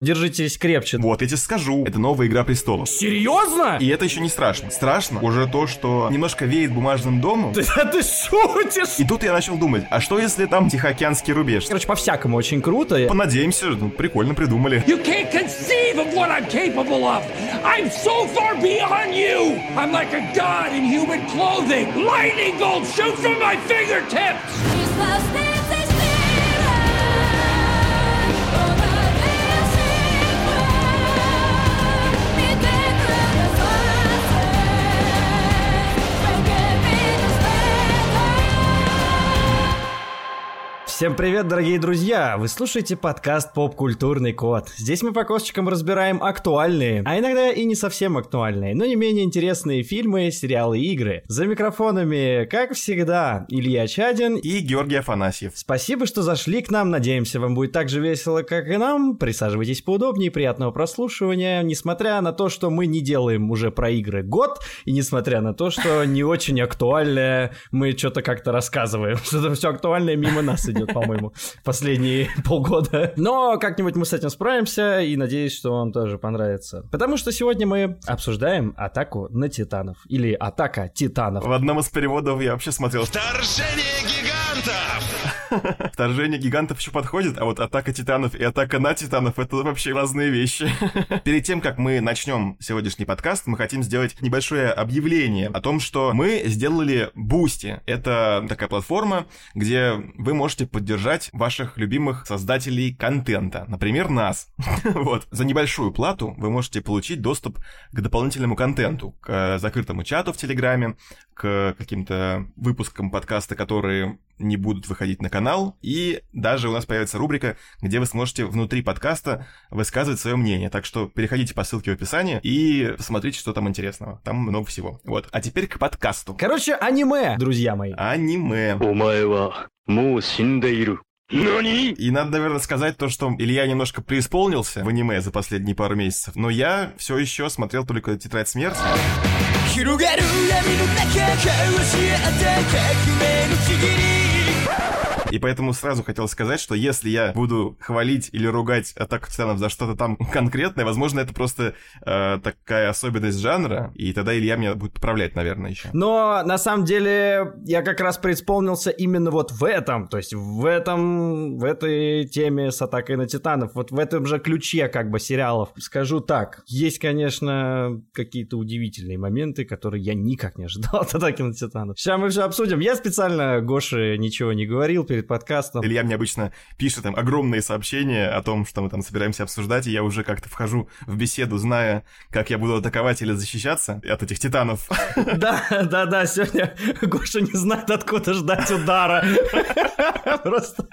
Держитесь крепче. Вот, я тебе скажу, это новая Игра Престолов. Серьезно? И это еще не страшно. Страшно уже то, что немножко веет бумажным домом. Ты, ты шутишь? И тут я начал думать, а что если там Тихоокеанский рубеж? Короче, по-всякому очень круто. Понадеемся, ну, прикольно придумали. You can't conceive of what I'm capable of. I'm so far beyond you. I'm like a god in human clothing. Lightning bolts shoot from my fingertips. Всем привет, дорогие друзья! Вы слушаете подкаст «Поп-культурный код». Здесь мы по косточкам разбираем актуальные, а иногда и не совсем актуальные, но не менее интересные фильмы, сериалы и игры. За микрофонами, как всегда, Илья Чадин И Георгий Афанасьев. Спасибо, что зашли к нам. Надеемся, вам будет так же весело, как и нам. Присаживайтесь поудобнее, приятного прослушивания. Несмотря на то, что мы не делаем уже про игры год, и несмотря на то, что не очень актуальное, мы что-то как-то рассказываем. Что-то все актуальное мимо нас идет, по-моему, последние полгода. Но как-нибудь мы с этим справимся, и надеюсь, что вам тоже понравится. Потому что сегодня мы обсуждаем атаку на титанов. Или атака титанов. В одном из переводов я вообще смотрел, Вторжение гигантов! вторжение гигантов еще подходит, а вот атака титанов и атака на титанов это вообще разные вещи. Перед тем, как мы начнем сегодняшний подкаст, мы хотим сделать небольшое объявление о том, что мы сделали Бусти. Это такая платформа, где вы можете поддержать ваших любимых создателей контента, например, нас. Вот. За небольшую плату вы можете получить доступ к дополнительному контенту, к закрытому чату в Телеграме, к каким-то выпускам подкаста, которые не будут выходить на канал. И даже у нас появится рубрика, где вы сможете внутри подкаста высказывать свое мнение. Так что переходите по ссылке в описании и смотрите, что там интересного. Там много всего. Вот. А теперь к подкасту. Короче, аниме, друзья мои. Аниме. И надо, наверное, сказать то, что Илья немножко преисполнился в аниме за последние пару месяцев, но я все еще смотрел только «Тетрадь смерти». И поэтому сразу хотел сказать, что если я буду хвалить или ругать Атаку Титанов за что-то там конкретное, возможно, это просто э, такая особенность жанра, и тогда Илья меня будет поправлять, наверное, еще. Но на самом деле я как раз преисполнился именно вот в этом, то есть в этом, в этой теме с атакой на титанов, вот в этом же ключе как бы сериалов. Скажу так, есть, конечно, какие-то удивительные моменты, которые я никак не ожидал от атаки на титанов. Сейчас мы все обсудим. Я специально Гоше ничего не говорил перед подкастом. Илья мне обычно пишет там огромные сообщения о том, что мы там собираемся обсуждать, и я уже как-то вхожу в беседу, зная, как я буду атаковать или защищаться от этих титанов. Да, да, да, сегодня Гоша не знает, откуда ждать удара. Просто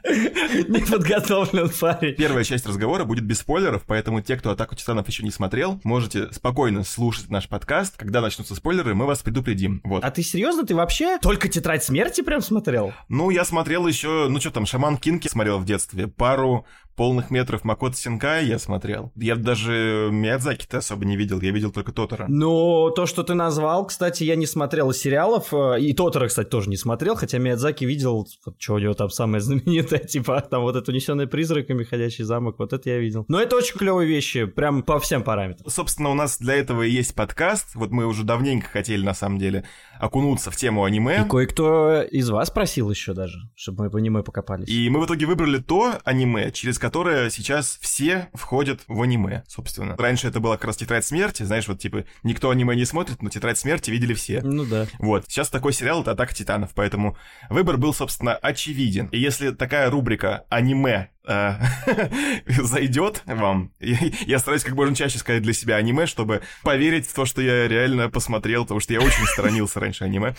неподготовлен парень. Первая часть разговора будет без спойлеров, поэтому те, кто «Атаку Титанов» еще не смотрел, можете спокойно слушать наш подкаст. Когда начнутся спойлеры, мы вас предупредим. Вот. А ты серьезно? Ты вообще только тетрадь смерти прям смотрел? Ну, я смотрел еще, ну что там, Шаман Кинки смотрел в детстве, пару полных метров Макото Синкай я смотрел. Я даже Миядзаки-то особо не видел, я видел только Тотора. Ну, то, что ты назвал, кстати, я не смотрел из сериалов, э, и Тотора, кстати, тоже не смотрел, хотя Миядзаки видел, вот, что у него там самое знаменитое, типа, там вот это «Унесенный призраками», «Ходячий замок», вот это я видел. Но это очень клевые вещи, прям по всем параметрам. Собственно, у нас для этого и есть подкаст. Вот мы уже давненько хотели, на самом деле, окунуться в тему аниме. И кое-кто из вас просил еще даже, чтобы мы по аниме покопались. И мы в итоге выбрали то аниме, через которое сейчас все входят в аниме, собственно. Раньше это была как раз «Тетрадь смерти», знаешь, вот типа никто аниме не смотрит, но «Тетрадь смерти» видели все. Ну да. Вот, сейчас такой сериал — это «Атака титанов», поэтому выбор был, собственно, очевиден. И если такая рубрика «Аниме» зайдет вам, я, я стараюсь как можно чаще сказать для себя аниме, чтобы поверить в то, что я реально посмотрел, потому что я очень сторонился раньше аниме.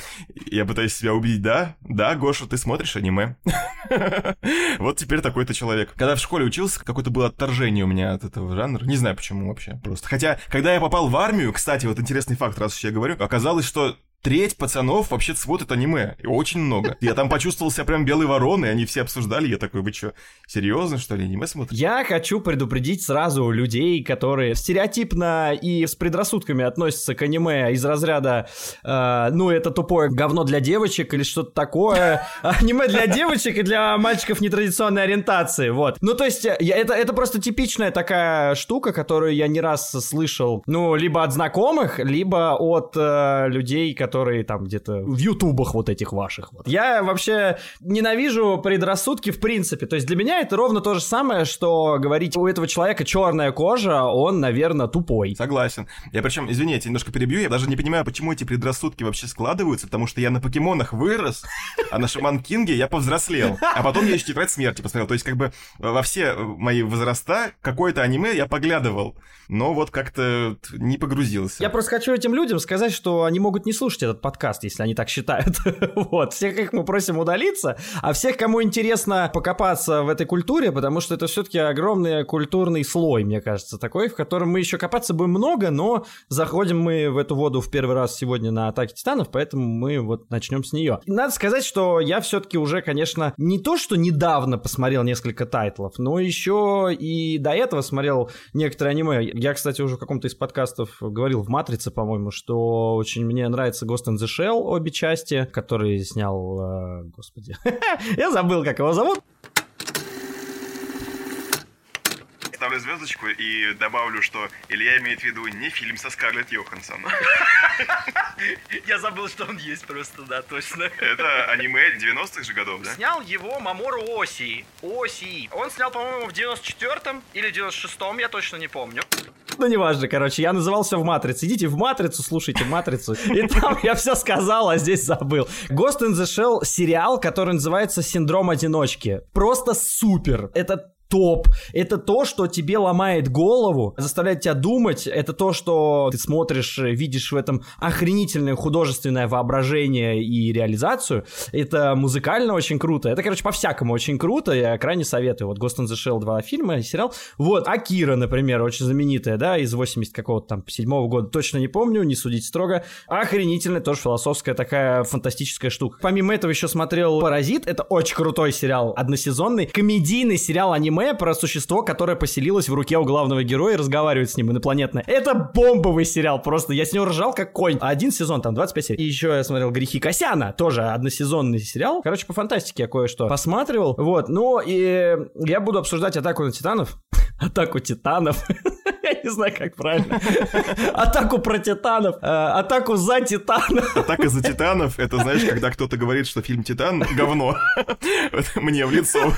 Я пытаюсь себя убедить, да, да, Гоша, ты смотришь аниме. Вот теперь такой-то человек. Когда в школе учился, какое-то было отторжение у меня от этого жанра. Не знаю почему вообще, просто. Хотя, когда я попал в армию, кстати, вот интересный факт, раз уж я говорю, оказалось, что треть пацанов вообще смотрят аниме. И очень много. Я там почувствовал себя прям белой вороной, они все обсуждали. Я такой, вы что, серьезно, что ли, аниме смотрите? Я хочу предупредить сразу людей, которые стереотипно и с предрассудками относятся к аниме из разряда э, ну, это тупое говно для девочек или что-то такое. Аниме для девочек и для мальчиков нетрадиционной ориентации, вот. Ну, то есть, я, это, это просто типичная такая штука, которую я не раз слышал, ну, либо от знакомых, либо от э, людей, которые там где-то в ютубах вот этих ваших. Вот. Я вообще ненавижу предрассудки в принципе. То есть для меня это ровно то же самое, что говорить у этого человека черная кожа, он, наверное, тупой. Согласен. Я причем, извини, я тебя немножко перебью, я даже не понимаю, почему эти предрассудки вообще складываются, потому что я на покемонах вырос, а на Шаман Кинге я повзрослел. А потом я еще тетрадь смерти посмотрел. То есть как бы во все мои возраста какое-то аниме я поглядывал, но вот как-то не погрузился. Я просто хочу этим людям сказать, что они могут не слушать этот подкаст, если они так считают. вот. Всех их мы просим удалиться, а всех, кому интересно покопаться в этой культуре, потому что это все-таки огромный культурный слой, мне кажется, такой, в котором мы еще копаться будем много, но заходим мы в эту воду в первый раз сегодня на Атаке Титанов, поэтому мы вот начнем с нее. Надо сказать, что я все-таки уже, конечно, не то, что недавно посмотрел несколько тайтлов, но еще и до этого смотрел некоторые аниме. Я, кстати, уже в каком-то из подкастов говорил в «Матрице», по-моему, что очень мне нравится Ghost in the Shell, обе части, который снял... Э, господи, я забыл, как его зовут. Ставлю звездочку и добавлю, что Илья имеет в виду не фильм со Скарлетт Йоханссон. Я забыл, что он есть просто, да, точно. Это аниме 90-х же годов, да? Снял его Мамору Оси. Оси. Он снял, по-моему, в 94-м или 96-м, я точно не помню. Ну, неважно, короче, я называл все в Матрице. Идите в Матрицу, слушайте Матрицу. И там я все сказал, а здесь забыл. Ghost in the Shell сериал, который называется «Синдром одиночки». Просто супер. Это топ. Это то, что тебе ломает голову, заставляет тебя думать. Это то, что ты смотришь, видишь в этом охренительное художественное воображение и реализацию. Это музыкально очень круто. Это, короче, по-всякому очень круто. Я крайне советую. Вот Ghost in the Shell 2 фильма, сериал. Вот, Акира, например, очень знаменитая, да, из 80 какого-то там седьмого года. Точно не помню, не судить строго. Охренительная, тоже философская такая фантастическая штука. Помимо этого еще смотрел «Паразит». Это очень крутой сериал, односезонный. Комедийный сериал аниме аниме про существо, которое поселилось в руке у главного героя и разговаривает с ним инопланетное. Это бомбовый сериал, просто я с него ржал как конь. Один сезон, там 25 серий. И еще я смотрел «Грехи Косяна», тоже односезонный сериал. Короче, по фантастике я кое-что посматривал. Вот, ну и я буду обсуждать «Атаку на Титанов». «Атаку Титанов». Я не знаю, как правильно. Атаку про титанов. Э, атаку за титанов. Атака за титанов, это знаешь, когда кто-то говорит, что фильм «Титан» — говно. Мне в лицо.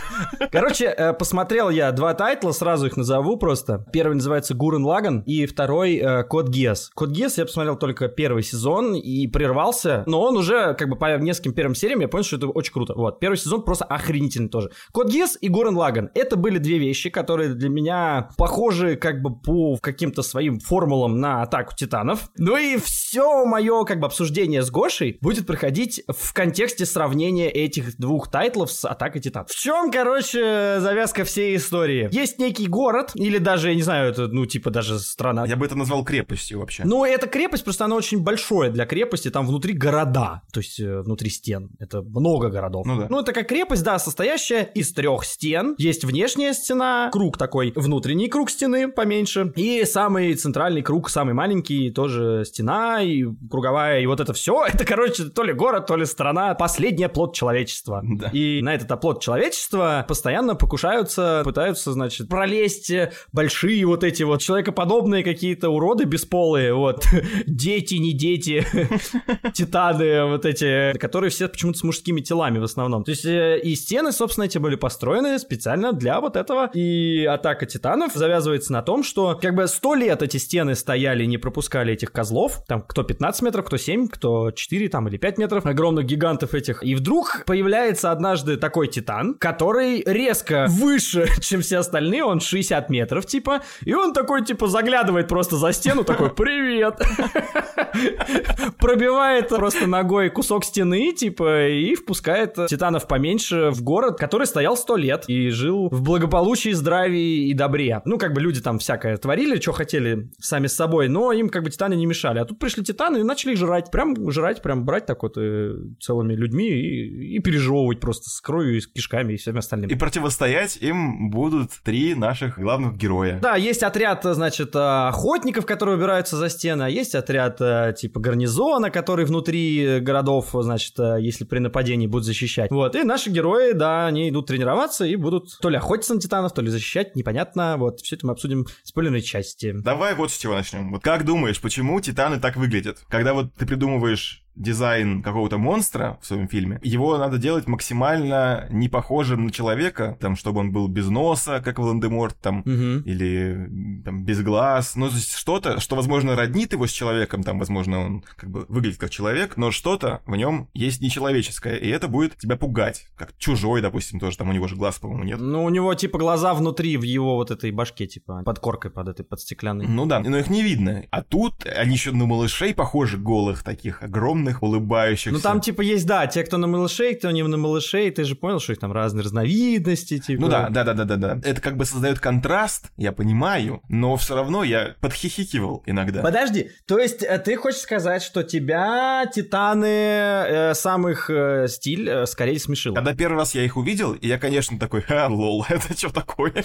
Короче, э, посмотрел я два тайтла, сразу их назову просто. Первый называется «Гурен Лаган» и второй э, «Код Гес». «Код Гес» я посмотрел только первый сезон и прервался, но он уже как бы по нескольким первым сериям я понял, что это очень круто. Вот, первый сезон просто охренительный тоже. «Код Гиас» и «Гуррен-Лаганн» — это были две вещи, которые для меня похожи как бы по по каким-то своим формулам на атаку титанов. Ну и все мое как бы обсуждение с Гошей будет проходить в контексте сравнения этих двух тайтлов с атакой титанов. В чем, короче, завязка всей истории? Есть некий город, или даже, я не знаю, это, ну, типа даже страна. Я бы это назвал крепостью вообще. Ну, это крепость, просто она очень большая для крепости, там внутри города, то есть э, внутри стен. Это много городов. Ну да. Ну, это как крепость, да, состоящая из трех стен. Есть внешняя стена, круг такой, внутренний круг стены поменьше, и самый центральный круг, самый маленький, тоже стена и круговая, и вот это все, это, короче, то ли город, то ли страна, последний оплот человечества. Да. И на этот оплот человечества постоянно покушаются, пытаются, значит, пролезть большие вот эти вот человекоподобные какие-то уроды бесполые, вот, дети, не дети, титаны вот эти, которые все почему-то с мужскими телами в основном. То есть э, и стены, собственно, эти были построены специально для вот этого. И атака титанов завязывается на том, что как бы сто лет эти стены стояли, не пропускали этих козлов. Там кто 15 метров, кто 7, кто 4 там или 5 метров. Огромных гигантов этих. И вдруг появляется однажды такой титан, который резко выше, чем все остальные. Он 60 метров типа. И он такой типа заглядывает просто за стену, такой «Привет!» Пробивает просто ногой кусок стены, типа, и впускает титанов поменьше в город, который стоял сто лет и жил в благополучии, здравии и добре. Ну, как бы люди там всякое творили, что хотели сами с собой, но им как бы титаны не мешали. А тут пришли титаны и начали их жрать. Прям жрать, прям брать так вот э, целыми людьми и, и пережевывать просто с кровью и с кишками и всеми остальными. И противостоять им будут три наших главных героя. Да, есть отряд, значит, э, охотников, которые убираются за стены, а есть отряд э, типа гарнизона, который внутри городов, значит, э, если при нападении будут защищать. Вот, и наши герои, да, они идут тренироваться и будут то ли охотиться на титанов, то ли защищать, непонятно. Вот, все это мы обсудим в спойлерной части. Давай вот с чего начнем. Вот как думаешь, почему титаны так выглядят? Когда вот ты придумываешь дизайн какого-то монстра в своем фильме, его надо делать максимально не похожим на человека, там, чтобы он был без носа, как Волан-де-Морт, там, Мгм. или там, без глаз, ну, что-то, что, возможно, роднит его с человеком, там, возможно, он как бы выглядит как человек, но что-то в нем есть нечеловеческое, и это будет тебя пугать, как чужой, допустим, тоже, там у него же глаз, по-моему, нет. Ну, у него типа глаза внутри, в его вот этой башке, типа, под коркой, под этой, под стеклянной. Ну да, но их не видно. А тут они еще на малышей похожи, голых таких, огромных, улыбающихся. Ну там типа есть, да, те, кто на малышей, кто не на малышей, ты же понял, что их там разные разновидности, типа. Ну да, да, да, да, да, да. Это как бы создает контраст, я понимаю, но все равно я подхихикивал иногда. Подожди, то есть э, ты хочешь сказать, что тебя Титаны э, сам их э, стиль э, скорее смешил? Когда первый раз я их увидел, я, конечно, такой, ха, лол, это что такое?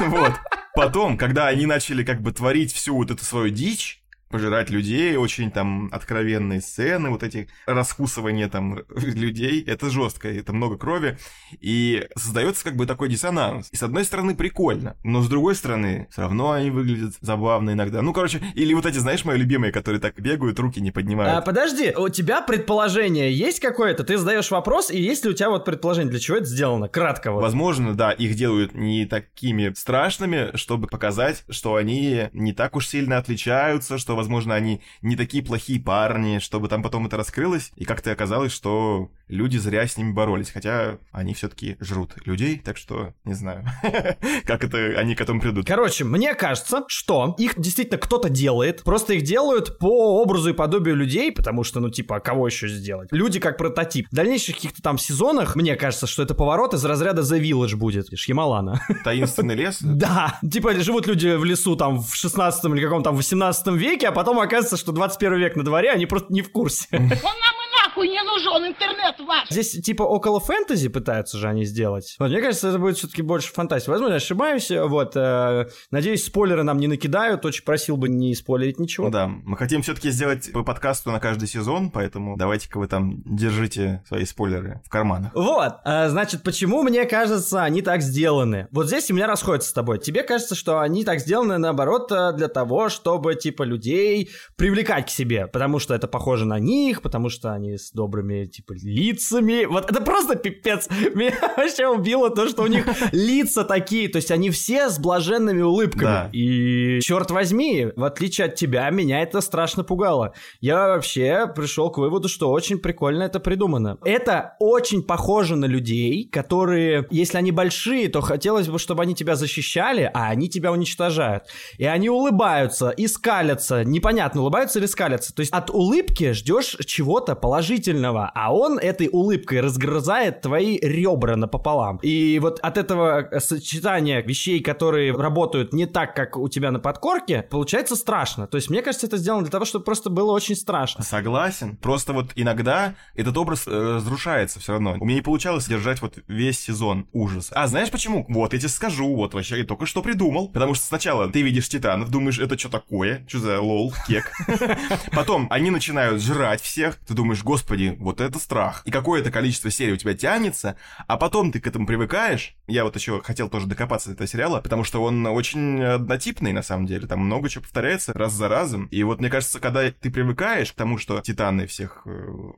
Вот. Потом, когда они начали как бы творить всю вот эту свою дичь, пожирать людей, очень там откровенные сцены, вот эти раскусывания там людей, это жестко, это много крови, и создается как бы такой диссонанс. И с одной стороны прикольно, но с другой стороны все равно они выглядят забавно иногда. Ну, короче, или вот эти, знаешь, мои любимые, которые так бегают, руки не А, поднимают. подожди, у тебя предположение есть какое-то? Ты задаешь вопрос, и есть ли у тебя вот предположение, для чего это сделано? Кратко вот. Возможно, да, их делают не такими страшными, чтобы показать, что они не так уж сильно отличаются, что, возможно, они не такие плохие парни, чтобы там потом это раскрылось, и как-то оказалось, что люди зря с ними боролись, хотя они все-таки жрут людей, так что не знаю, как это они к этому придут. Короче, мне кажется, что их действительно кто-то делает, просто их делают по образу и подобию людей, потому что, ну, типа, а кого еще сделать? Люди как прототип. В дальнейших каких-то там сезонах, мне кажется, что это поворот из разряда The Village будет, Шьямалана. Таинственный лес? Да, типа живут люди в лесу там в 16 или каком там 18 веке, а потом оказывается, что 21 век на дворе, они просто не в курсе. Он нам нахуй не нужен, интернет ваш! Здесь типа около фэнтези пытаются же они сделать. Вот, мне кажется, это будет все-таки больше фантастики. Возможно, я ошибаюсь. Вот, э, надеюсь, спойлеры нам не накидают. Очень просил бы не спойлерить ничего. Ну да, мы хотим все-таки сделать по подкасту на каждый сезон, поэтому давайте-ка вы там держите свои спойлеры в карманах. Вот, э, значит, почему мне кажется, они так сделаны? Вот здесь у меня расходится с тобой. Тебе кажется, что они так сделаны, наоборот, э, для того, чтобы, типа, людей привлекать к себе, потому что это похоже на них, потому что они с добрыми, типа, лицами. Вот это просто пипец. Меня вообще убило то, что у них лица такие, то есть они все с блаженными улыбками. Да. И, черт возьми, в отличие от тебя, меня это страшно пугало. Я вообще пришел к выводу, что очень прикольно это придумано. Это очень похоже на людей, которые, если они большие, то хотелось бы, чтобы они тебя защищали, а они тебя уничтожают. И они улыбаются и скалятся. Непонятно, улыбаются или скалятся. То есть от улыбки ждешь чего-то положительного, а он этой улыбкой разгрызает твои ребра напополам. И вот от этого сочетания вещей, которые работают не так, как у тебя на подкорке, получается страшно. То есть мне кажется, это сделано для того, чтобы просто было очень страшно. Согласен. Просто вот иногда этот образ э, разрушается все равно. У меня не получалось держать вот весь сезон ужас. А знаешь почему? Вот я тебе скажу, вот вообще я только что придумал. Потому что сначала ты видишь титанов, думаешь, это что такое? Что за лол, кек? Потом они начинают жрать всех. Ты думаешь, господи, вот это страх. И какое-то количество серий у тебя тянется, а потом ты к этому привыкаешь. Я вот еще хотел тоже докопаться до этого сериала, потому что он очень однотипный на самом деле. Там много чего повторяется раз за разом. И вот мне кажется, когда ты привыкаешь к тому, что титаны всех э,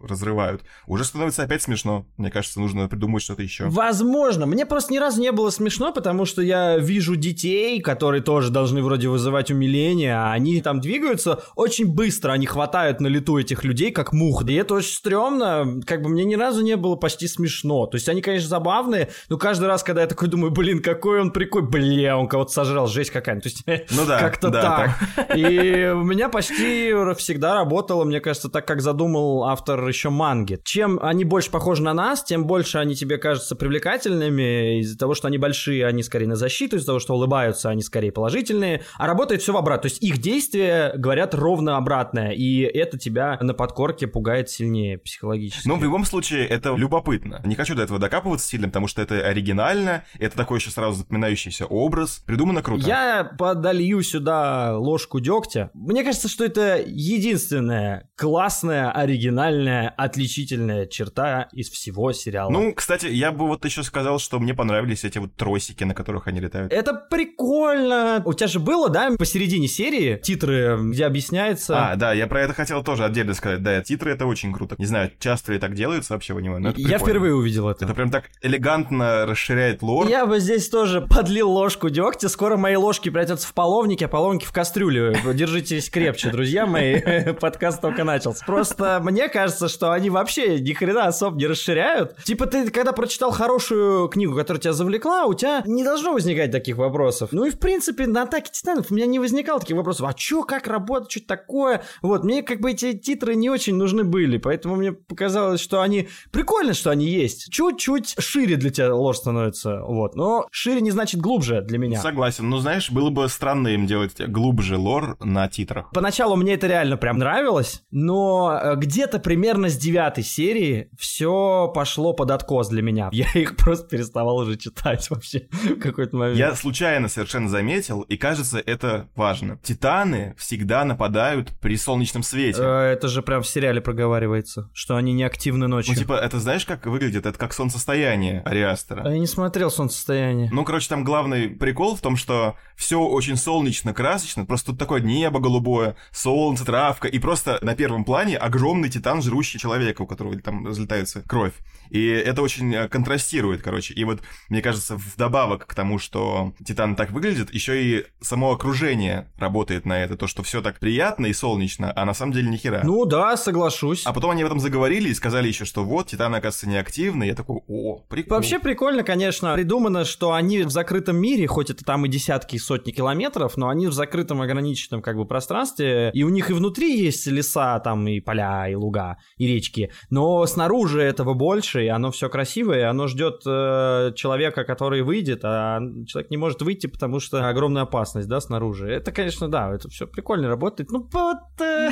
разрывают, уже становится опять смешно. Мне кажется, нужно придумать что-то еще. Возможно. Мне просто ни разу не было смешно, потому что я вижу детей, которые тоже должны вроде вызывать умиление, а они там двигаются очень быстро, они хватают на лету этих людей, как мух. И это очень стрёмно, как бы мне ни разу не было почти смешно. То есть они, конечно, забавные, но каждый раз, когда я такой думаю, блин, какой он прикольный, бля, он кого-то сожрал, жесть какая-то. То есть Ну да, как-то да, так. И у меня почти всегда работало, мне кажется, так, как задумал автор еще манги. Чем они больше похожи на нас, тем больше они тебе кажутся привлекательными. Из-за того, что они большие, они скорее на защиту, из-за того, что улыбаются, они скорее положительные. А работает все в обратно. То есть их действия говорят ровно обратное. И это тебя на подкорке пугает сильнее психологически. Ну, в любом случае, это любопытно. Не хочу до этого докапываться сильно, потому что это оригинально, это такой еще сразу запоминающийся образ. Придумано круто. Я подолью сюда ложку дегтя. Мне кажется, что это единственная классная, оригинальная, отличительная черта из всего сериала. Ну, кстати, я бы вот еще сказал, что мне понравились эти вот тросики, на которых они летают. это прикольно. У тебя же было, да, посередине серии титры, где объясняется... А, да, я про это хотел тоже отдельно сказать. Да, титры это очень круто. Не знаю, часто ли так делается вообще в аниме, но это Я прикольно. впервые увидел это. Это прям так элегантно расширяет лор. Я бы здесь тоже подлил ложку дегтя. Скоро мои ложки превратятся в половники, а половники в кастрюлю. Держитесь крепче, друзья мои. Подкаст только начался. Просто мне кажется, что они вообще ни хрена особо не расширяют. Типа ты, когда прочитал хорошую книгу, которая тебя завлекла, у тебя не должно возникать таких вопросов. Ну и в принципе на атаке титанов у меня не возникало таких вопросов. А чё, как работать, что такое? Вот, мне как бы эти титры не очень нужны были, поэтому мне показалось, что они... Прикольно, что они есть. Чуть-чуть шире для тебя ложь становится, вот. Но шире не значит глубже для меня. Согласен. Ну, знаешь, было бы странно им делать глубже лор на титрах. Поначалу мне это реально прям нравилось, но э, где-то примерно с девятой серии все пошло под откос для меня. Я их просто переставал уже читать вообще в какой-то момент. Я случайно совершенно заметил, и кажется, это важно. Титаны всегда нападают при солнечном свете. Э, Это же прям в сериале проговаривается, что они не активны ночью. Ну, типа, это знаешь, как выглядит? Это как солнцестояние Ариастера. А Я не смотрел солнцестояние. Ну, короче, там главный прикол в том, что все очень солнечно, красочно, просто тут такое небо голубое, солнце, травка, и просто на первом плане огромный титан, жрущий человека, у которого там разлетается кровь. И это очень э, контрастирует, короче. И вот, мне кажется, вдобавок к тому, что титан так выглядит, еще и само окружение работает на это, то, что все так приятно и солнечно, а на самом деле ни хера. Ну да, соглашусь. А потом они об этом заговорили и сказали еще, что вот, титаны, оказывается, неактивны. Я такой, о, прикольно. Вообще прикольно, конечно, придумано, что они в закрытом мире, хоть это там и десятки, и сотни километров, но они в закрытом ограниченном как бы пространстве, и у них и внутри есть леса, там и поля, и луга, и речки, но снаружи этого больше, и оно все красивое, и оно ждет э, человека, который выйдет, а человек не может выйти, потому что огромная опасность, да, снаружи. Это, конечно, да, это все прикольно работает. Ну, вот... э,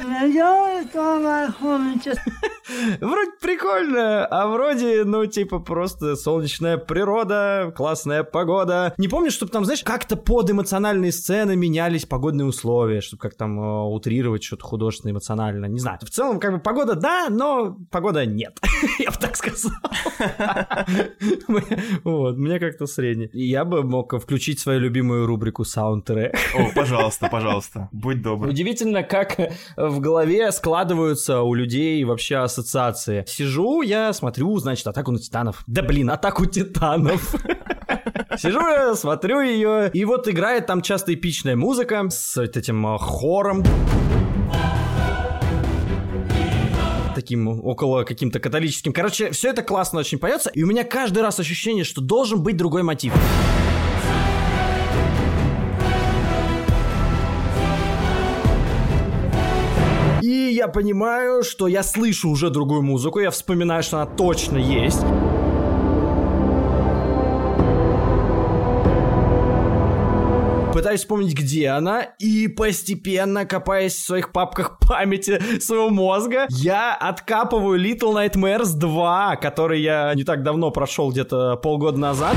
Вроде прикольно, а вроде, ну, типа, просто солнечная природа, классная погода. Не помню, чтобы там, знаешь, как-то под эмоциональные сцены менялись погодные условия, чтобы как там э, утрировать что-то художественно эмоционально. Не знаю. В целом, как бы, погода да, но погода нет. Я бы так сказал. Вот, мне как-то средне. Я бы мог включить свою любимую рубрику саундтрек. О, пожалуйста, пожалуйста, будь добр. Удивительно, как в голове складываются у людей вообще ассоциации. Сижу, я смотрю, значит, атаку на титанов. Да блин, атаку титанов. Сижу я, смотрю ее, и вот играет там часто эпичная музыка с этим э, хором. таким около каким-то католическим. Короче, все это классно очень поется, и у меня каждый раз ощущение, что должен быть другой мотив. Я понимаю, что я слышу уже другую музыку, я вспоминаю, что она точно есть. Пытаюсь вспомнить, где она, и постепенно, копаясь в своих папках памяти своего мозга, я откапываю Little Nightmares 2, который я не так давно прошел, где-то полгода назад.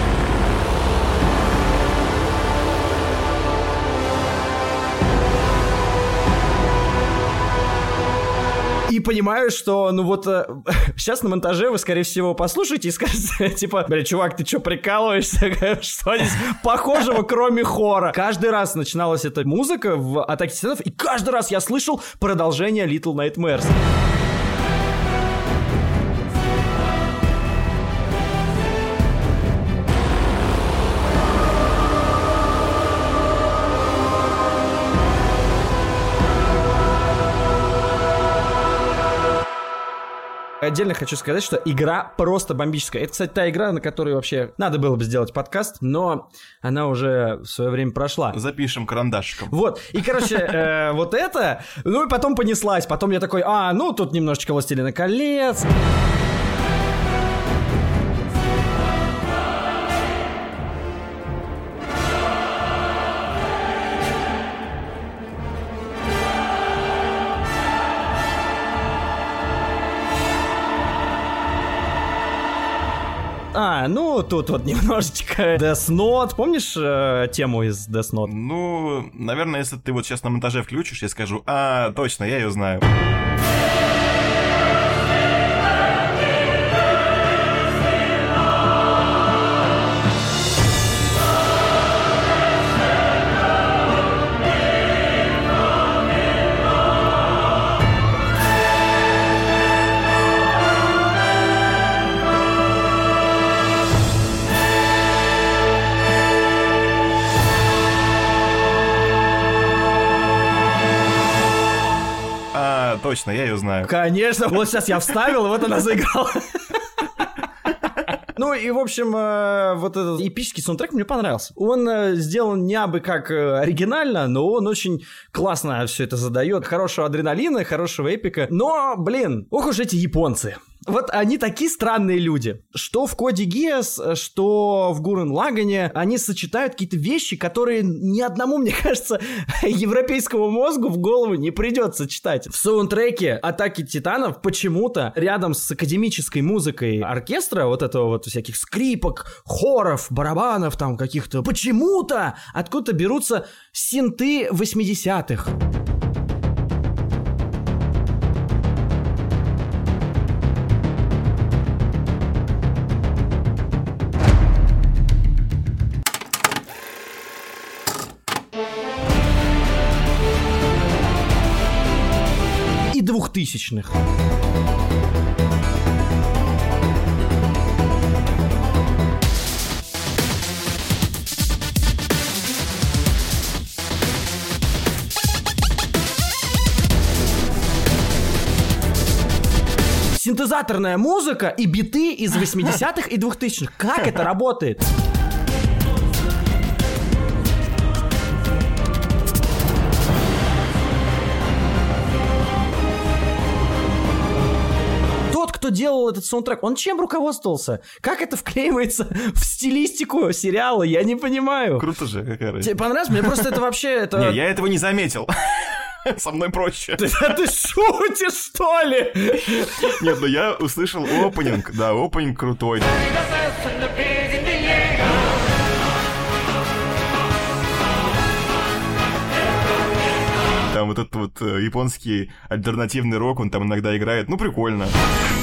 Понимаю, что, ну вот, э, сейчас на монтаже вы, скорее всего, послушаете и скажете, типа, бля, чувак, ты что, прикалываешься? Что здесь похожего, кроме хора? Каждый раз начиналась эта музыка в Атаке Титанов, и каждый раз я слышал продолжение Little Nightmares. Отдельно хочу сказать, что игра просто бомбическая. Это, кстати, та игра, на которой вообще надо было бы сделать подкаст, но она уже в свое время прошла. Запишем карандашиком. Вот, и, короче, э, вот это, ну и потом понеслась, потом я такой, а, ну тут немножечко «Властелина колец», тут вот немножечко Death Note. Помнишь э, тему из Death Note? Ну, наверное, если ты вот сейчас на монтаже включишь, я скажу, а, точно, я ее знаю. Точно, я ее знаю. Конечно, вот сейчас я вставил, и вот она заиграла. Ну и, в общем, э, вот этот эпический саундтрек мне понравился. Он э, сделан не абы как э, оригинально, но он очень классно все это задает. Хорошего адреналина, хорошего эпика. Но, блин, ох уж эти японцы. Вот они такие странные люди. Что в коде Гиас, что в Гурен Лагане, они сочетают какие-то вещи, которые ни одному, мне кажется, европейскому мозгу в голову не придется читать. В саундтреке Атаки Титанов почему-то рядом с академической музыкой оркестра, вот этого вот всяких скрипок, хоров, барабанов там каких-то, почему-то откуда-то берутся синты 80-х. Двухтысячных. Синтезаторная музыка и биты из 80-х и 2000-х. Как это работает? Кто делал этот саундтрек, он чем руководствовался? Как это вклеивается в стилистику сериала? Я не понимаю. Круто же, какая разница. Тебе понравилось? Мне просто это вообще... Это... Не, я этого не заметил. Со мной проще. Ты, ты шутишь, что ли? Нет, ну я услышал опенинг. Да, опенинг крутой. Там вот этот вот э, японский альтернативный рок, он там иногда играет. Ну, прикольно. 生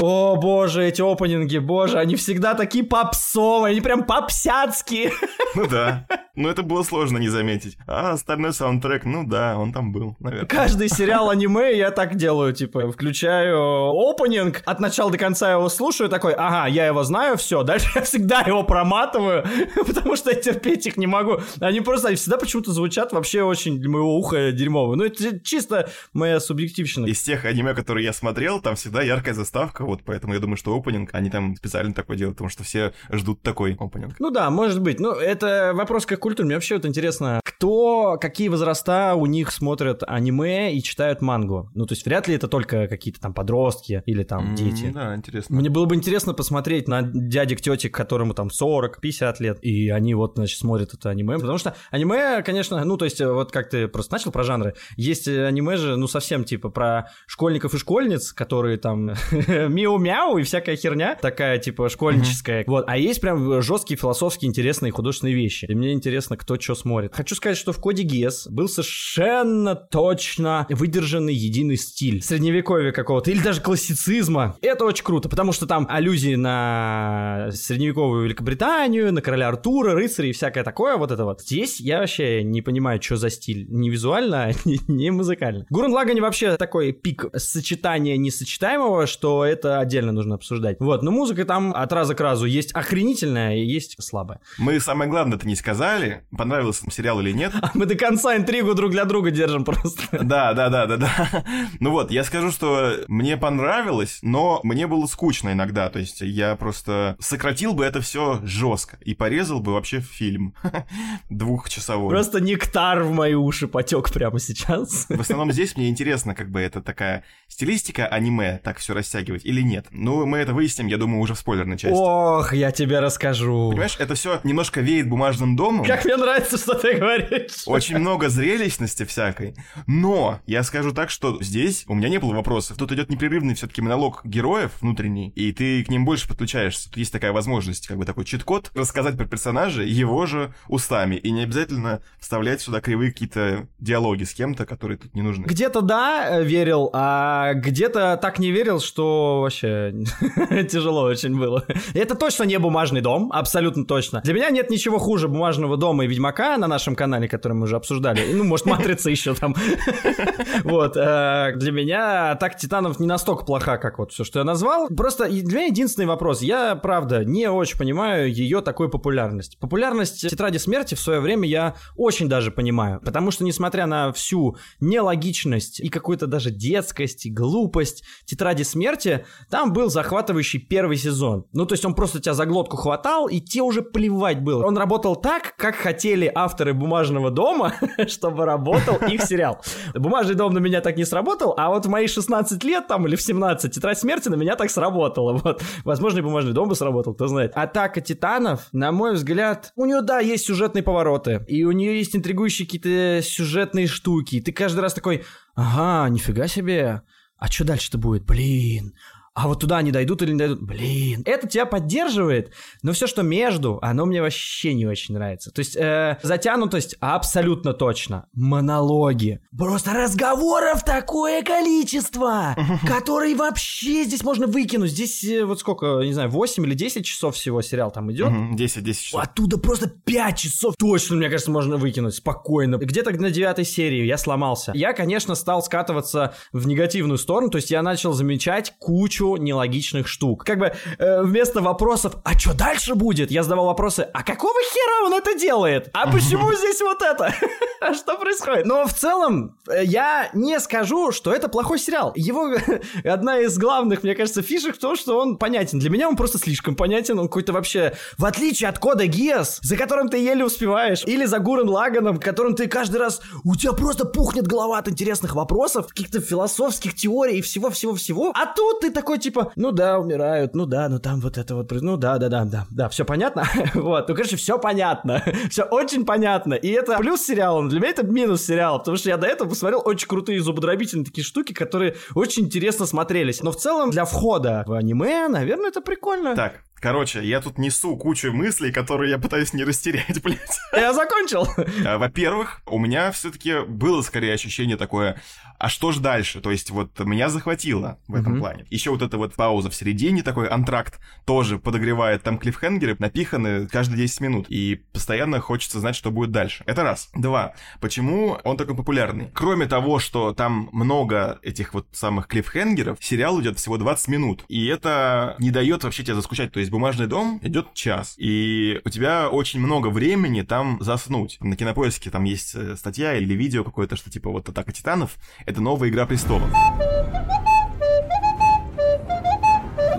О, боже, эти опенинги, боже, они всегда такие попсовые, они прям попсяцкие. Ну да. Но это было сложно не заметить. А остальной саундтрек, ну да, он там был, наверное. Каждый сериал аниме я так делаю, типа, включаю опенинг, от начала до конца его слушаю, такой, ага, я его знаю, все, дальше я всегда его проматываю, потому что я терпеть их не могу. Они просто, они всегда почему-то звучат вообще очень для моего уха дерьмово. Ну, это чисто моя субъективщина. Из тех аниме, которые я смотрел, там всегда яркая заставка, вот поэтому я думаю, что опенинг, они там специально такой делают, потому что все ждут такой опенинг. Ну да, может быть. Ну, это вопрос как культуры. Мне вообще вот интересно, кто, какие возраста у них смотрят аниме и читают мангу. Ну, то есть вряд ли это только какие-то там подростки или там дети. Да, интересно. Мне было бы интересно посмотреть на дядек, тетек, которому там 40-50 лет, и они вот, значит, смотрят это аниме. Потому что аниме, конечно, ну, то есть, вот как ты просто начал про жанры, есть э, аниме же, ну, совсем типа про школьников и школьниц, которые там мяу-мяу и всякая херня, такая типа школьническая. Вот, а есть прям жесткие философские интересные художественные вещи. И мне интересно, кто что смотрит. Хочу сказать, что в коде Гес был совершенно точно выдержанный единый стиль средневековья какого-то, или даже классицизма. Это очень круто, потому что там аллюзии на средневековую Великобританию, на короля Артура, рыцарей и всякое такое, вот это вот. Здесь я вообще не понимаю, что за стиль. Не визуально, а не, не музыкально. Гурен Лагань вообще такой пик сочетания несочетаемого, что это это отдельно нужно обсуждать. Вот, но музыка там от раза к разу есть охренительная и есть слабая. Мы самое главное это не сказали, понравился нам сериал или нет. А мы до конца интригу друг для друга держим просто. Да, да, да, да, да. Ну вот, я скажу, что мне понравилось, но мне было скучно иногда. То есть я просто сократил бы это все жестко и порезал бы вообще фильм двухчасовой. Просто нектар в мои уши потек прямо сейчас. В основном здесь мне интересно, как бы это такая стилистика аниме, так все растягивать или нет. Ну, мы это выясним, я думаю, уже в спойлерной части. Ох, я тебе расскажу. Понимаешь, это все немножко веет бумажным домом. Как мне нравится, что ты говоришь. Очень много зрелищности всякой. Но я скажу так, что здесь у меня не было вопросов. Тут идет непрерывный все-таки монолог героев внутренний, и ты к ним больше подключаешься. Тут есть такая возможность, как бы такой чит-код, рассказать про персонажа его же устами. И не обязательно вставлять сюда кривые какие-то диалоги с кем-то, которые тут не нужны. Где-то да, э, верил, а где-то так не верил, что вообще тяжело очень было. Это точно не бумажный дом, абсолютно точно. Для меня нет ничего хуже бумажного дома и Ведьмака на нашем канале, который мы уже обсуждали. Ну, может, Матрица еще там. Вот. э, Для меня Атака Титанов не настолько плоха, как вот все, что я назвал. Просто для меня единственный вопрос. Я, правда, не очень понимаю ее такой популярность. Популярность Тетради Смерти в свое время я очень даже понимаю. Потому что, несмотря на всю нелогичность и какую-то даже детскость и глупость Тетради Смерти, там был захватывающий первый сезон. Ну, то есть он просто тебя за глотку хватал, и тебе уже плевать было. Он работал так, как хотели авторы «Бумажного дома», чтобы работал их сериал. «Бумажный дом» на меня так не сработал, а вот в мои 16 лет там или в 17 «Тетрадь смерти» на меня так сработала. Вот. Возможно, и «Бумажный дом» бы сработал, кто знает. «Атака титанов», на мой взгляд, у нее, да, есть сюжетные повороты, и у нее есть интригующие какие-то сюжетные штуки. И ты каждый раз такой, ага, нифига себе, а что дальше-то будет? Блин, а вот туда они дойдут или не дойдут? Блин, это тебя поддерживает, но все, что между, оно мне вообще не очень нравится. То есть э, затянутость абсолютно точно. Монологи. Просто разговоров такое количество, которые вообще здесь можно выкинуть. Здесь э, вот сколько, не знаю, 8 или 10 часов всего сериал там идет. Мгм, 10-10 часов. Оттуда просто 5 часов точно, мне кажется, можно выкинуть спокойно. Где-то на девятой серии я сломался. Я, конечно, стал скатываться в негативную сторону, то есть я начал замечать кучу нелогичных штук. Как бы э, вместо вопросов, а что дальше будет, я задавал вопросы, а какого хера он это делает? А почему здесь вот это? А что происходит? Но в целом, э, я не скажу, что это плохой сериал. Его одна из главных, мне кажется, фишек в том, что он понятен. Для меня он просто слишком понятен, он какой-то вообще... В отличие от кода Гиас, за которым ты еле успеваешь, или за Гурен Лаганом, которым ты каждый раз... У тебя просто пухнет голова от интересных вопросов, каких-то философских теорий и всего-всего-всего. А тут ты такой, типа, ну да, умирают, ну да, ну там вот это вот... Ну да, да, да, да, да, все понятно? Вот, ну, короче, все понятно. Все очень понятно. И это плюс сериала, для меня это минус сериала, потому что я до этого посмотрел очень крутые зубодробительные такие штуки, которые очень интересно смотрелись. Но в целом для входа в аниме, наверное, это прикольно. Так, короче, я тут несу кучу мыслей, которые я пытаюсь не растерять, блядь. Я закончил. А, Во-первых, у меня все-таки было скорее ощущение такое, а что же дальше? То есть вот меня захватило в этом Мгм. плане. Еще вот эта вот пауза в середине, такой антракт, тоже подогревает. Там клиффхенгеры напиханы каждые 10 минут. И постоянно хочется знать, что будет дальше. Это раз. Два. Почему он такой популярный? Кроме того, что там много этих вот самых клиффхенгеров, сериал идет всего 20 минут. И это не дает вообще тебе заскучать. То есть бумажный дом идет час. И у тебя очень много времени там заснуть. На кинопоиске там есть э, статья или видео какое-то, что типа вот Атака Титанов это новая Игра Престолов.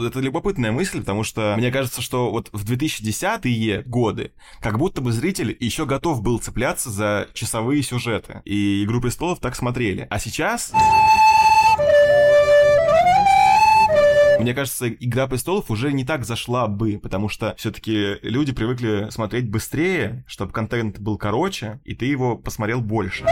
Это любопытная мысль, потому что мне кажется, что вот в 2010-е годы как будто бы зритель еще готов был цепляться за часовые сюжеты. И «Игру престолов» так смотрели. А сейчас... Мне кажется, Игра престолов уже не так зашла бы, потому что все-таки люди привыкли смотреть быстрее, чтобы контент был короче, и ты его посмотрел больше.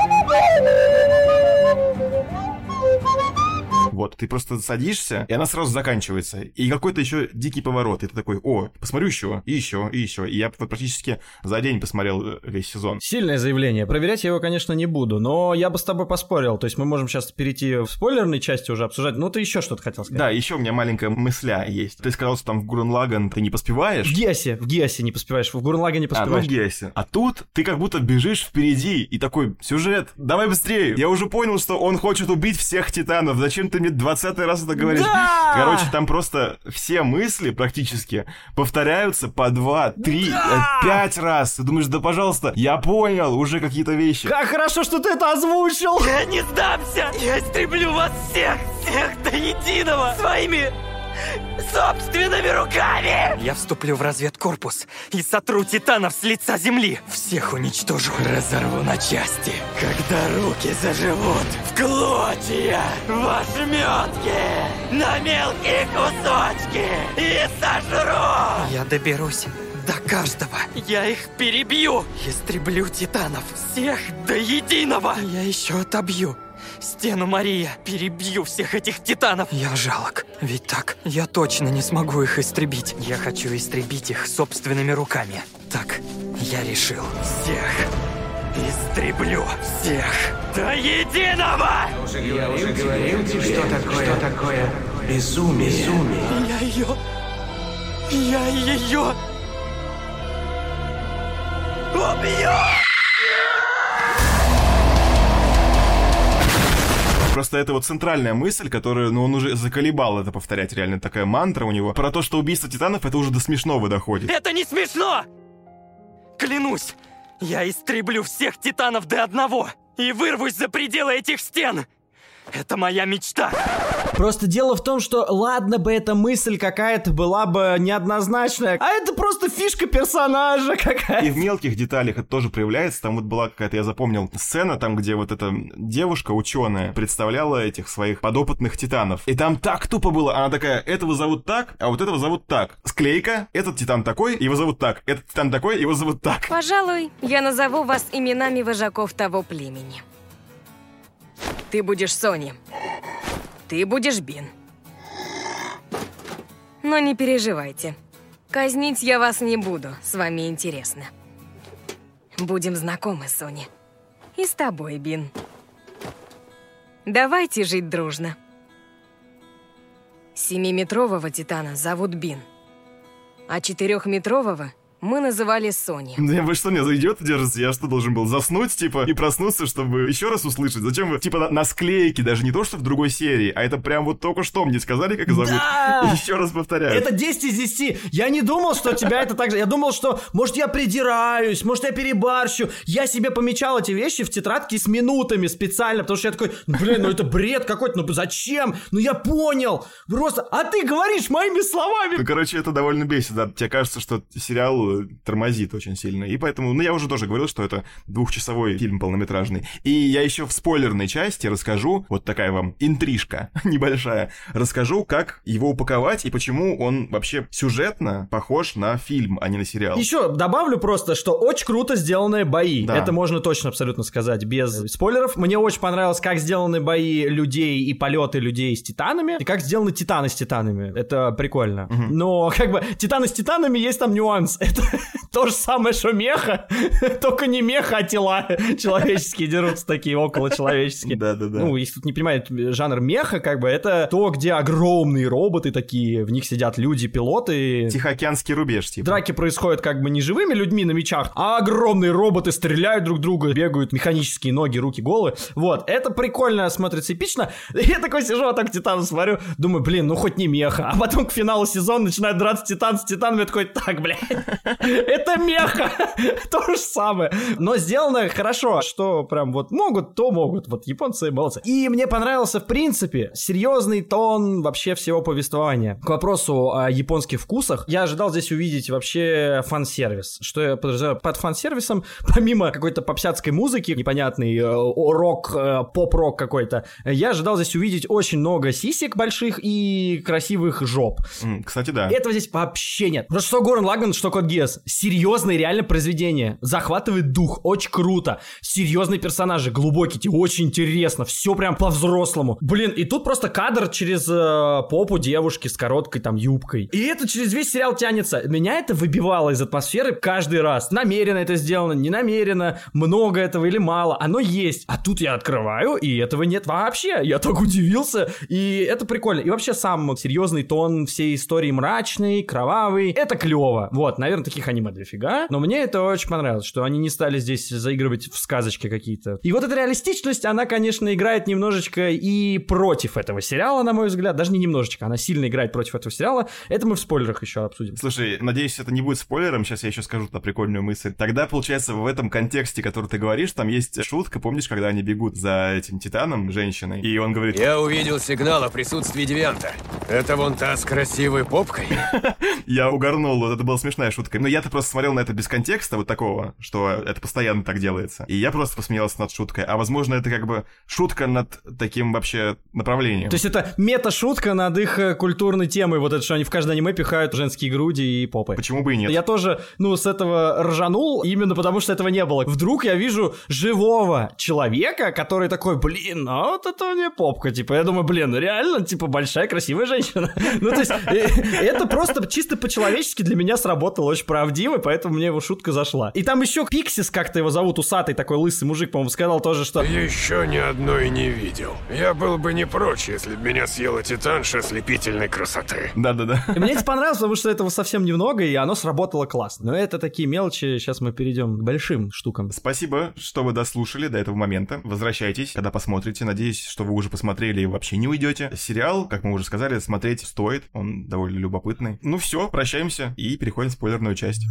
Вот, ты просто садишься, и она сразу заканчивается. И какой-то еще дикий поворот. И ты такой, о, посмотрю еще, и еще, и еще. И я вот практически за день посмотрел э, весь сезон. Сильное заявление. Проверять я его, конечно, не буду, но я бы с тобой поспорил. То есть мы можем сейчас перейти в спойлерной части уже обсуждать. Ну, ты еще что-то хотел сказать. Да, еще у меня маленькая мысля есть. Ты сказал, что там в Гуренлаган ты не поспеваешь. В Гиасе, в Гиасе не поспеваешь, в Гурнлаге не А, ну поспеваешь. в Геосе. А тут ты как будто бежишь впереди и такой, сюжет, давай быстрее. Я уже понял, что он хочет убить всех титанов. Зачем ты мне Лимит 20 раз это говоришь. Да! Короче, там просто все мысли практически повторяются по два, три, э, пять раз. Ты думаешь, да пожалуйста, я понял уже какие-то вещи. Как хорошо, что ты это озвучил! Я не сдамся! Я истреблю вас всех, всех до единого своими собственными руками! Я вступлю в разведкорпус и сотру титанов с лица земли. Всех уничтожу. Разорву на части, когда руки заживут в клочья, в ошметки, на мелкие кусочки и сожру! Я доберусь до каждого. Я их перебью. Истреблю титанов. Всех до единого. Я еще отобью. Стену Мария. Перебью всех этих титанов. Я жалок. Ведь так я точно не смогу их истребить. Я хочу истребить их собственными руками. Так, я решил. Всех. Истреблю всех до единого! Я уже говорил тебе, что такое, что такое безумие. безумие. Я ее... Я ее... Убью! Просто это вот центральная мысль, которую, ну, он уже заколебал это повторять, реально такая мантра у него. Про то, что убийство титанов, это уже до смешного доходит. Это не смешно! Клянусь, я истреблю всех титанов до одного и вырвусь за пределы этих стен! Это моя мечта! Просто дело в том, что ладно бы эта мысль какая-то была бы неоднозначная, а это просто фишка персонажа И какая-то. в мелких деталях это тоже проявляется. Там вот была какая-то, я запомнил, сцена, там, где вот эта девушка, ученая, представляла этих своих подопытных титанов. И там так тупо было. Она такая, этого зовут так, а вот этого зовут так. Склейка, этот титан такой, его зовут так. Этот титан такой, его зовут так. Пожалуй, я назову вас именами вожаков того племени. Ты будешь Сони. Ты будешь Бин. Но не переживайте. Казнить я вас не буду, с вами интересно. Будем знакомы, Сони. И с тобой, Бин. Давайте жить дружно. Семиметрового титана зовут Бин, а четырехметрового мы называли Сони. Да вы что, мне зайдет держится? Я что, должен был заснуть, типа, и проснуться, чтобы еще раз услышать? Зачем вы, типа, на, на склейке, даже не то, что в другой серии, а это прям вот только что мне сказали, как зовут. Да! Еще раз повторяю. Это 10 из 10. Я не думал, что тебя это так же. Я думал, что, может, я придираюсь, может, я перебарщу. Я себе помечал эти вещи в тетрадке с минутами специально, потому что я такой, блин, ну это бред какой-то, ну зачем? Ну я понял. Просто, а ты говоришь моими словами. Ну, короче, это довольно бесит, да. Тебе кажется, что сериал тормозит очень сильно. И поэтому, ну, я уже тоже говорил, что это двухчасовой фильм полнометражный. И я еще в спойлерной части расскажу, вот такая вам интрижка небольшая, расскажу, как его упаковать и почему он вообще сюжетно похож на фильм, а не на сериал. Еще добавлю просто, что очень круто сделанные бои. Да. Это можно точно абсолютно сказать без спойлеров. Мне очень понравилось, как сделаны бои людей и полеты людей с титанами, и как сделаны титаны с титанами. Это прикольно. Но как бы титаны с титанами есть там нюанс. Это то же самое, что меха, только не меха, а тела человеческие дерутся такие, около человеческие. Да-да-да. Ну, если тут не понимает жанр меха, как бы это то, где огромные роботы такие, в них сидят люди-пилоты. Тихоокеанский рубеж, типа. Драки происходят как бы не живыми людьми на мечах, а огромные роботы стреляют друг друга, бегают механические ноги, руки, головы. Вот, это прикольно смотрится эпично. Я такой сижу, а так Титан смотрю, думаю, блин, ну хоть не меха. А потом к финалу сезона начинает драться Титан с Титаном, я такой, так, блядь, это меха. То же самое. Но сделано хорошо, что прям вот могут, то могут. Вот японцы молодцы. И мне понравился, в принципе, серьезный тон вообще всего повествования. К вопросу о японских вкусах, я ожидал здесь увидеть вообще фан-сервис. Что я подразумеваю под фан-сервисом, помимо какой-то попсятской музыки, непонятный э, рок, э, поп-рок какой-то, я ожидал здесь увидеть очень много сисек больших и красивых жоп. Кстати, да. Этого здесь вообще нет. Потому что что Горн Лагман, что Код Гиас. Серьезное реально произведение. Захватывает дух. Очень круто. Серьезные персонажи. Глубокие. тебе Очень интересно. Все прям по-взрослому. Блин, и тут просто кадр через э, попу девушки с короткой там юбкой. И это через весь сериал тянется. Меня это выбивало из атмосферы каждый раз. Намеренно это сделано, не намеренно. Много этого или мало. Оно есть. А тут я открываю, и этого нет вообще. Я так удивился. И это прикольно. И вообще сам серьезный тон всей истории мрачный, кровавый. Это клево. Вот, наверное, таких аниме дофига, но мне это очень понравилось, что они не стали здесь заигрывать в сказочки какие-то. И вот эта реалистичность, она, конечно, играет немножечко и против этого сериала, на мой взгляд, даже не немножечко, она сильно играет против этого сериала. Это мы в спойлерах еще обсудим. Слушай, надеюсь, это не будет спойлером, сейчас я еще скажу на прикольную мысль. Тогда, получается, в этом контексте, который ты говоришь, там есть шутка, помнишь, когда они бегут за этим титаном, женщиной, и он говорит... Я увидел сигнал о присутствии девианта. Это вон та с красивой попкой? Я угорнул, вот это была смешная шутка. Но я-то просто смотрел на это без контекста вот такого, что это постоянно так делается. И я просто посмеялся над шуткой. А возможно, это как бы шутка над таким вообще направлением. То есть это мета-шутка над их э, культурной темой, вот это, что они в каждое аниме пихают женские груди и попы. Почему бы и нет? Я тоже, ну, с этого ржанул, именно потому что этого не было. Вдруг я вижу живого человека, который такой, блин, а вот это мне попка, типа, я думаю, блин, реально, типа, большая красивая женщина. Ну, то есть, э, это просто чисто по-человечески для меня сработало очень правдиво, поэтому мне его шутка зашла. И там еще Пиксис, как-то его зовут, усатый такой лысый мужик, по-моему, сказал тоже, что... Еще ни одной не видел. Я был бы не прочь, если бы меня съела титанша ослепительной красоты. Да-да-да. Мне это понравилось, потому что этого совсем немного, и оно сработало классно. Но это такие мелочи, сейчас мы перейдем к большим штукам. Спасибо, что вы дослушали до этого момента. Возвращайтесь, когда посмотрите. Надеюсь, что вы уже посмотрели и вообще не уйдете. Сериал, как мы уже сказали, смотреть стоит. Он довольно любопытный. Ну все, прощаемся и переходим в спойлерную остальную часть.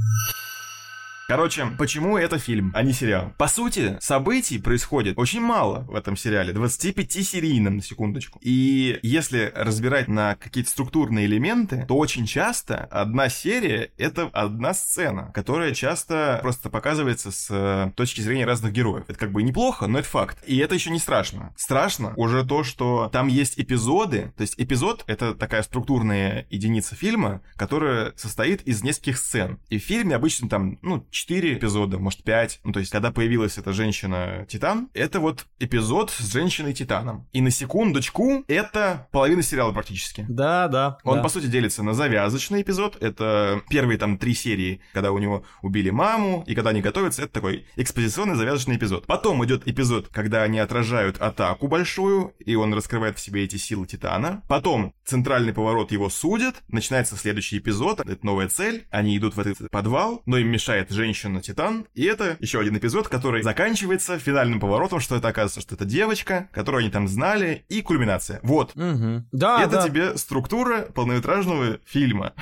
Короче, почему это фильм, а не сериал? По сути, событий происходит очень мало в этом сериале, 25-серийном, на секундочку. И если разбирать на какие-то структурные элементы, то очень часто одна серия — это одна сцена, которая часто просто показывается с э, точки зрения разных героев. Это как бы неплохо, но это факт. И это еще не страшно. Страшно уже то, что там есть эпизоды, то есть эпизод — это такая структурная единица фильма, которая состоит из нескольких сцен. И в фильме обычно там, ну, 4 эпизода, может 5. Ну, то есть, когда появилась эта женщина-титан, это вот эпизод с женщиной-титаном. И на секундочку, это половина сериала практически. Да, да. Он, да. по сути, делится на завязочный эпизод. Это первые там три серии, когда у него убили маму, и когда они готовятся, это такой экспозиционный завязочный эпизод. Потом идет эпизод, когда они отражают атаку большую, и он раскрывает в себе эти силы Титана. Потом центральный поворот его судят, начинается следующий эпизод, это новая цель, они идут в этот подвал, но им мешает женщина-титан, и это еще один эпизод, который заканчивается финальным поворотом, что это оказывается, что это девочка, которую они там знали, и кульминация. Вот. Угу. Да, это да. тебе структура полнометражного фильма.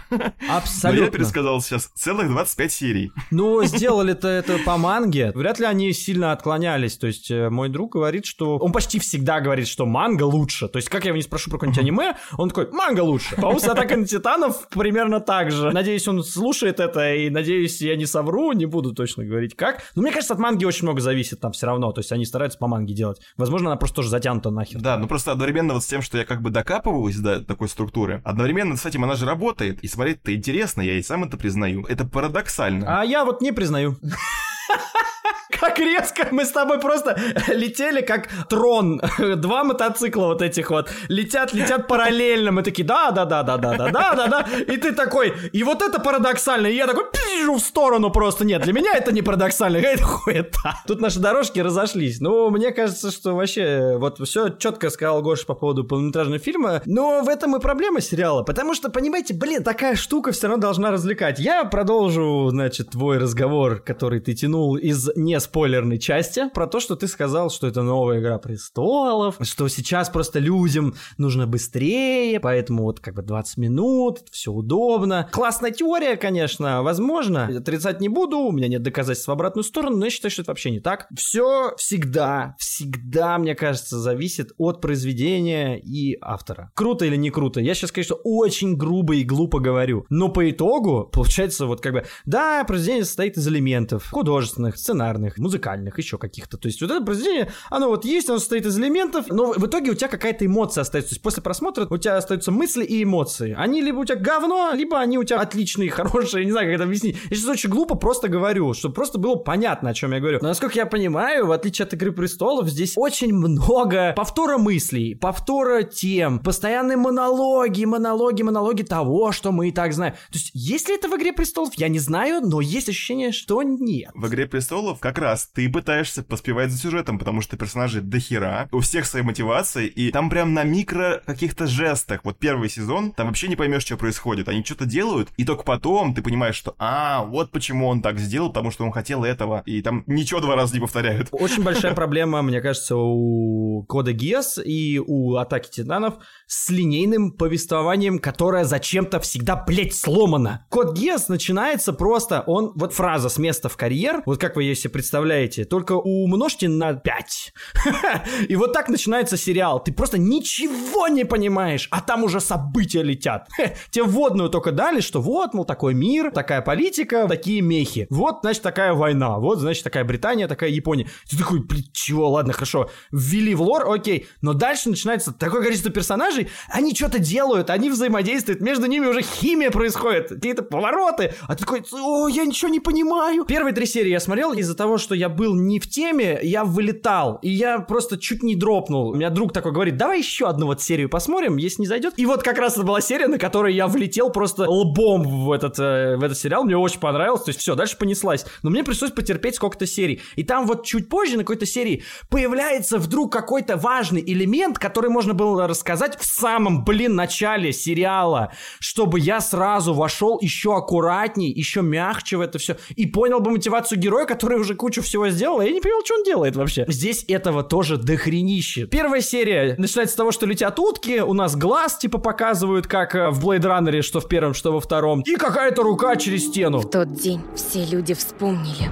Абсолютно. Но я пересказал сейчас целых 25 серий. Ну, сделали-то это по манге. Вряд ли они сильно отклонялись. То есть, э, мой друг говорит, что... Он почти всегда говорит, что манга лучше. То есть, как я его не спрошу про какое-нибудь аниме, он такой, манга лучше. По-моему, с Атака на Титанов примерно так же. Надеюсь, он слушает это, и надеюсь, я не совру, не буду точно говорить как. Но мне кажется, от манги очень много зависит там все равно. То есть, они стараются по манге делать. Возможно, она просто тоже затянута нахер. Да, ну просто одновременно вот с тем, что я как бы докапываюсь до такой структуры, одновременно с этим она же работает, и смотреть-то интересно, я и сам это признаю. Это парадоксально. А я вот не признаю. Как резко мы с тобой просто летели как трон. Два мотоцикла вот этих вот летят, летят параллельно. Мы такие, да, да, да, да, да, да, да, да, да. И ты такой, и вот это парадоксально. И я такой, пижу в сторону просто. Нет, для меня это не парадоксально, это хуета. Тут наши дорожки разошлись. Ну, мне кажется, что вообще вот все четко сказал Гоша по поводу полнометражного фильма. Но в этом и проблема сериала. Потому что, понимаете, блин, такая штука все равно должна развлекать. Я продолжу, значит, твой разговор, который ты тянул из не спойлерной части, про то, что ты сказал, что это новая Игра Престолов, что сейчас просто людям нужно быстрее, поэтому вот как бы 20 минут, все удобно. Классная теория, конечно, возможно, отрицать не буду, у меня нет доказательств в обратную сторону, но я считаю, что это вообще не так. Все всегда, всегда, мне кажется, зависит от произведения и автора. Круто или не круто? Я сейчас, конечно, очень грубо и глупо говорю, но по итогу получается вот как бы, да, произведение состоит из элементов художественных, сценарных, музыкальных, еще каких-то. То есть вот это произведение, оно вот есть, оно состоит из элементов, но в итоге у тебя какая-то эмоция остается. То есть после просмотра у тебя остаются мысли и эмоции. Они либо у тебя говно, либо они у тебя отличные, хорошие, не знаю, как это объяснить. Я сейчас очень глупо просто говорю, чтобы просто было понятно, о чем я говорю. Но насколько я понимаю, в отличие от Игры Престолов, здесь очень много повтора мыслей, повтора тем, постоянные монологи, монологи, монологи того, что мы и так знаем. То есть есть ли это в Игре Престолов, я не знаю, но есть ощущение, что нет. В «Игре престолов» как раз ты пытаешься поспевать за сюжетом, потому что персонажи дохера, у всех свои мотивации, и там прям на микро каких-то жестах. Вот первый сезон, там вообще не поймешь, что происходит. Они что-то делают, и только потом ты понимаешь, что а, вот почему он так сделал, потому что он хотел этого. И там ничего два раза не повторяют. Очень большая проблема, мне кажется, у Кода Гиас и у Атаки Титанов с линейным повествованием, которое зачем-то всегда, блядь, сломано. Код Гиас начинается просто, он, вот фраза с места в карьер, вот как вы ее себе представляете, только умножьте на 5. И вот так начинается сериал. Ты просто ничего не понимаешь, а там уже события летят. Тебе вводную только дали, что вот, мол, такой мир, такая политика, такие мехи. Вот, значит, такая война. Вот, значит, такая Британия, такая Япония. Ты такой, блин, чего, ладно, хорошо. Ввели в лор, окей. Но дальше начинается такое количество персонажей, они что-то делают, они взаимодействуют, между ними уже химия происходит, какие-то повороты. А ты такой, о, я ничего не понимаю. Первые три серии я смотрел из-за того, что я был не в теме, я вылетал. И я просто чуть не дропнул. У меня друг такой говорит, давай еще одну вот серию посмотрим, если не зайдет. И вот как раз это была серия, на которой я влетел просто лбом в этот, э, в этот сериал. Мне очень понравилось. То есть все, дальше понеслась. Но мне пришлось потерпеть сколько-то серий. И там вот чуть позже на какой-то серии появляется вдруг какой-то важный элемент, который можно было рассказать в самом, блин, начале сериала, чтобы я сразу вошел еще аккуратней, еще мягче в это все и понял бы мотивацию героя, который уже кучу всего сделал, я не понял, что он делает вообще. Здесь этого тоже дохренище. Первая серия начинается с того, что летят утки, у нас глаз типа показывают, как э, в Blade Runner, что в первом, что во втором, и какая-то рука через стену. В тот день все люди вспомнили,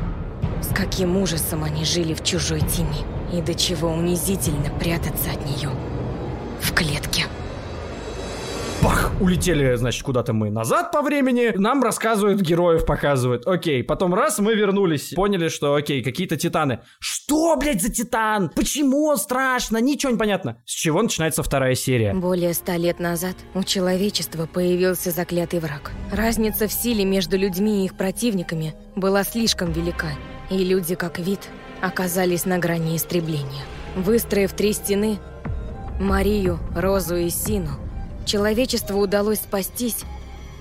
с каким ужасом они жили в чужой тени, и до чего унизительно прятаться от нее в клетке. Бах! Улетели, значит, куда-то мы назад по времени. Нам рассказывают, героев показывают. Окей, потом раз, мы вернулись. Поняли, что, окей, какие-то титаны. Что, блядь, за титан? Почему страшно? Ничего не понятно. С чего начинается вторая серия? Более ста лет назад у человечества появился заклятый враг. Разница в силе между людьми и их противниками была слишком велика. И люди, как вид, оказались на грани истребления. Выстроив три стены, Марию, Розу и Сину, человечеству удалось спастись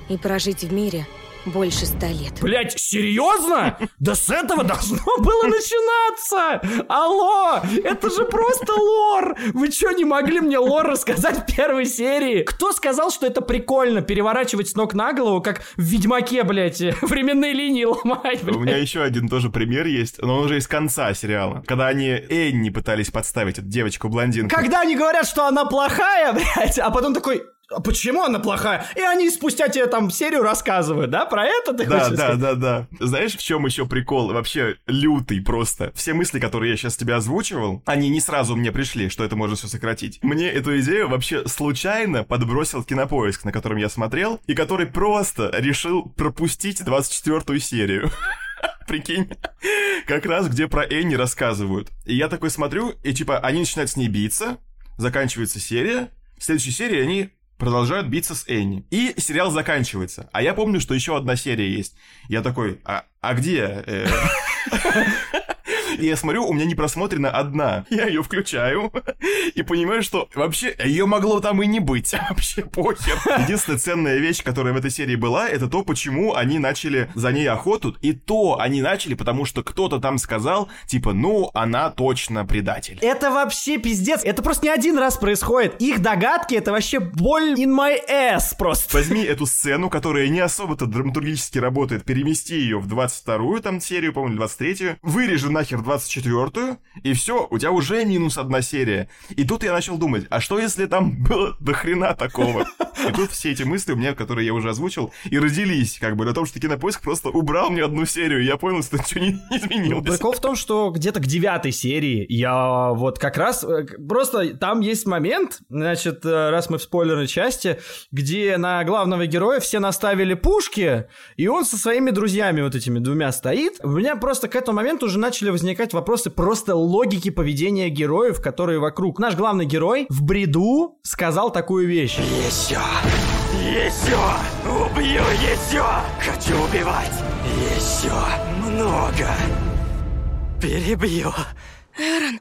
и прожить в мире больше ста лет. Блять, серьезно? Да с этого должно было начинаться! Алло, это же просто лор! Вы что, не могли мне лор рассказать в первой серии? Кто сказал, что это прикольно переворачивать с ног на голову, как в Ведьмаке, блять, временные линии ломать, блядь? У меня еще один тоже пример есть, но он уже из конца сериала. Когда они Энни пытались подставить, эту девочку-блондинку. Когда они говорят, что она плохая, блядь, а потом такой, почему она плохая? И они спустя тебе там серию рассказывают, да? Про это ты Да, хочешь да, сказать? да, да. Знаешь, в чем еще прикол? Вообще лютый просто. Все мысли, которые я сейчас тебе озвучивал, они не сразу мне пришли, что это можно все сократить. Мне эту идею вообще случайно подбросил кинопоиск, на котором я смотрел, и который просто решил пропустить 24-ю серию. Прикинь, как раз где про Энни рассказывают. И я такой смотрю, и типа они начинают с ней биться, заканчивается серия, в следующей серии они продолжают биться с Энни. И сериал заканчивается. А я помню, что еще одна серия есть. Я такой, а, а где? Э?» И я смотрю, у меня не просмотрена одна. Я ее включаю и понимаю, что вообще ее могло там и не быть. Вообще похер. Единственная ценная вещь, которая в этой серии была, это то, почему они начали за ней охоту. И то они начали, потому что кто-то там сказал, типа, ну, она точно предатель. Это вообще пиздец. Это просто не один раз происходит. Их догадки это вообще боль in my ass просто. Возьми эту сцену, которая не особо-то драматургически работает, перемести ее в 22-ю там серию, по-моему, 23-ю, вырежи нахер 24-ю, и все, у тебя уже минус одна серия. И тут я начал думать, а что если там было до хрена такого? И тут все эти мысли у меня, которые я уже озвучил, и родились, как бы, на том, что Кинопоиск просто убрал мне одну серию, и я понял, что ничего не изменилось. Прикол в том, что где-то к девятой серии я вот как раз... э, Просто там есть момент, значит, э, раз мы в спойлерной части, где на главного героя все наставили пушки, и он со своими друзьями вот этими двумя стоит. У меня просто к этому моменту уже начали возникать вопросы просто логики поведения героев, которые вокруг. Наш главный герой в бреду сказал такую вещь. Еще! Еще! Убью еще! Хочу убивать! Еще! Много! Перебью! Эрон,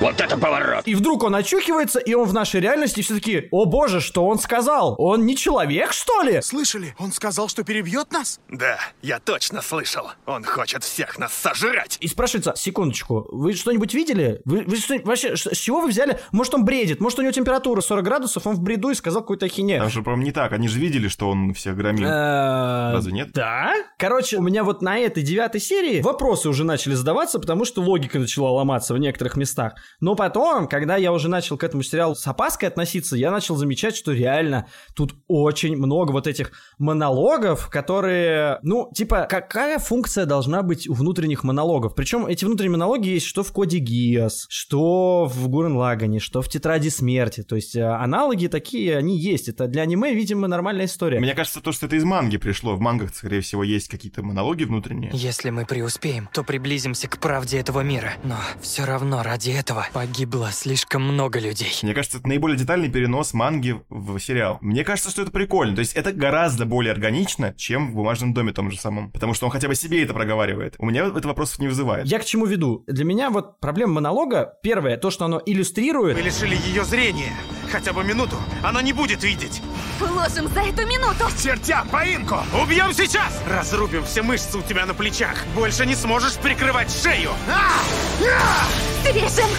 Вот это поворот! И вдруг он очухивается, и он в нашей реальности, и все таки о боже, что он сказал? Он не человек, что ли? Слышали? Он сказал, что перебьет нас? Да, я точно слышал. Он хочет всех нас сожрать. И спрашивается, секундочку, вы что-нибудь видели? Вы, вы что, вообще, с чего вы взяли? Может, он бредит? Может, у него температура 40 градусов, он в бреду и сказал какую-то ахинею? Там же, по-моему, не так. Они же видели, что он всех громил. Э, Разве нет? Да? Короче, у меня вот на этой девятой серии вопросы уже начали задаваться, потому что логика начала ломаться в некоторых местах. Но потом, когда я уже начал к этому сериалу с опаской относиться, я начал замечать, что реально тут очень много вот этих монологов, которые, ну, типа, какая функция должна быть у внутренних монологов? Причем эти внутренние монологи есть что в коде Гиас, что в Гурен Лагане, что в Тетради Смерти. То есть э, аналоги такие, они есть. Это для аниме, видимо, нормальная история. Мне кажется, то, что это из манги пришло. В мангах, скорее всего, есть какие-то монологи внутренние. Если мы преуспеем, то приблизимся к правде этого мира. Но все равно ради этого погибло слишком много людей. Мне кажется, это наиболее детальный перенос манги в сериал. Мне кажется, что это прикольно. То есть это гораздо более органично, чем в «Бумажном доме» том же самом. Потому что он хотя бы себе это проговаривает. У меня это вопросов не вызывает. Я к чему веду? Для меня вот проблема монолога, первое, то, что оно иллюстрирует. Мы лишили ее зрения. Хотя бы минуту. Она не будет видеть. Вложим за эту минуту. Чертям поимку! Убьем сейчас! Разрубим все мышцы у тебя на плечах. Больше не сможешь прикрывать шею. А! А! Режем.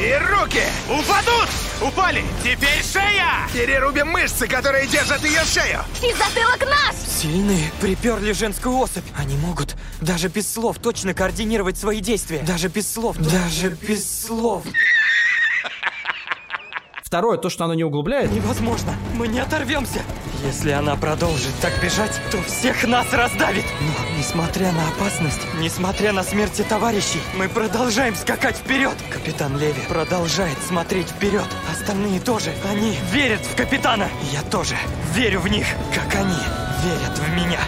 И руки упадут! Упали! Теперь шея! Перерубим мышцы, которые держат ее шею! И затылок наш! Сильные приперли женскую особь. Они могут даже без слов точно координировать свои действия. Даже без слов. Даже без слов. Второе, то, что оно не углубляет. Невозможно. Мы не оторвемся. Если она продолжит так бежать, то всех нас раздавит. Но, несмотря на опасность, несмотря на смерти товарищей, мы продолжаем скакать вперед. Капитан Леви продолжает смотреть вперед. Остальные тоже. Они верят в капитана. Я тоже верю в них, как они верят в меня.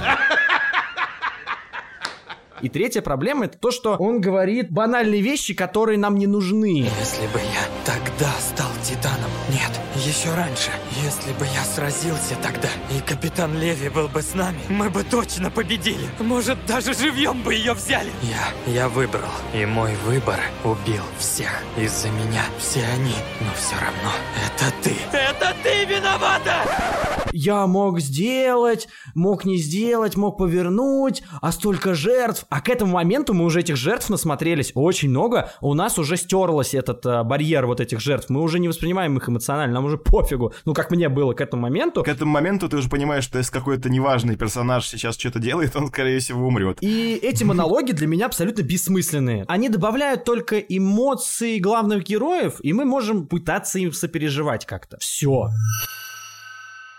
И третья проблема это то, что он говорит банальные вещи, которые нам не нужны. Если бы я тогда стал Титаном. Нет, еще раньше. Если бы я сразился тогда, и капитан Леви был бы с нами, мы бы точно победили. Может, даже живьем бы ее взяли. Я, я выбрал. И мой выбор убил всех. Из-за меня все они. Но все равно, это ты. Это ты виновата! Я мог сделать, мог не сделать, мог повернуть, а столько жертв. А к этому моменту мы уже этих жертв насмотрелись очень много. У нас уже стерлась этот а, барьер вот этих жертв. Мы уже не воспринимаем их эмоционально, нам уже пофигу. Ну, как мне было к этому моменту. К этому моменту ты уже понимаешь, что если какой-то неважный персонаж сейчас что-то делает, он, скорее всего, умрет. И эти монологи для меня абсолютно бессмысленные. Они добавляют только эмоции главных героев, и мы можем пытаться им сопереживать как-то. Все.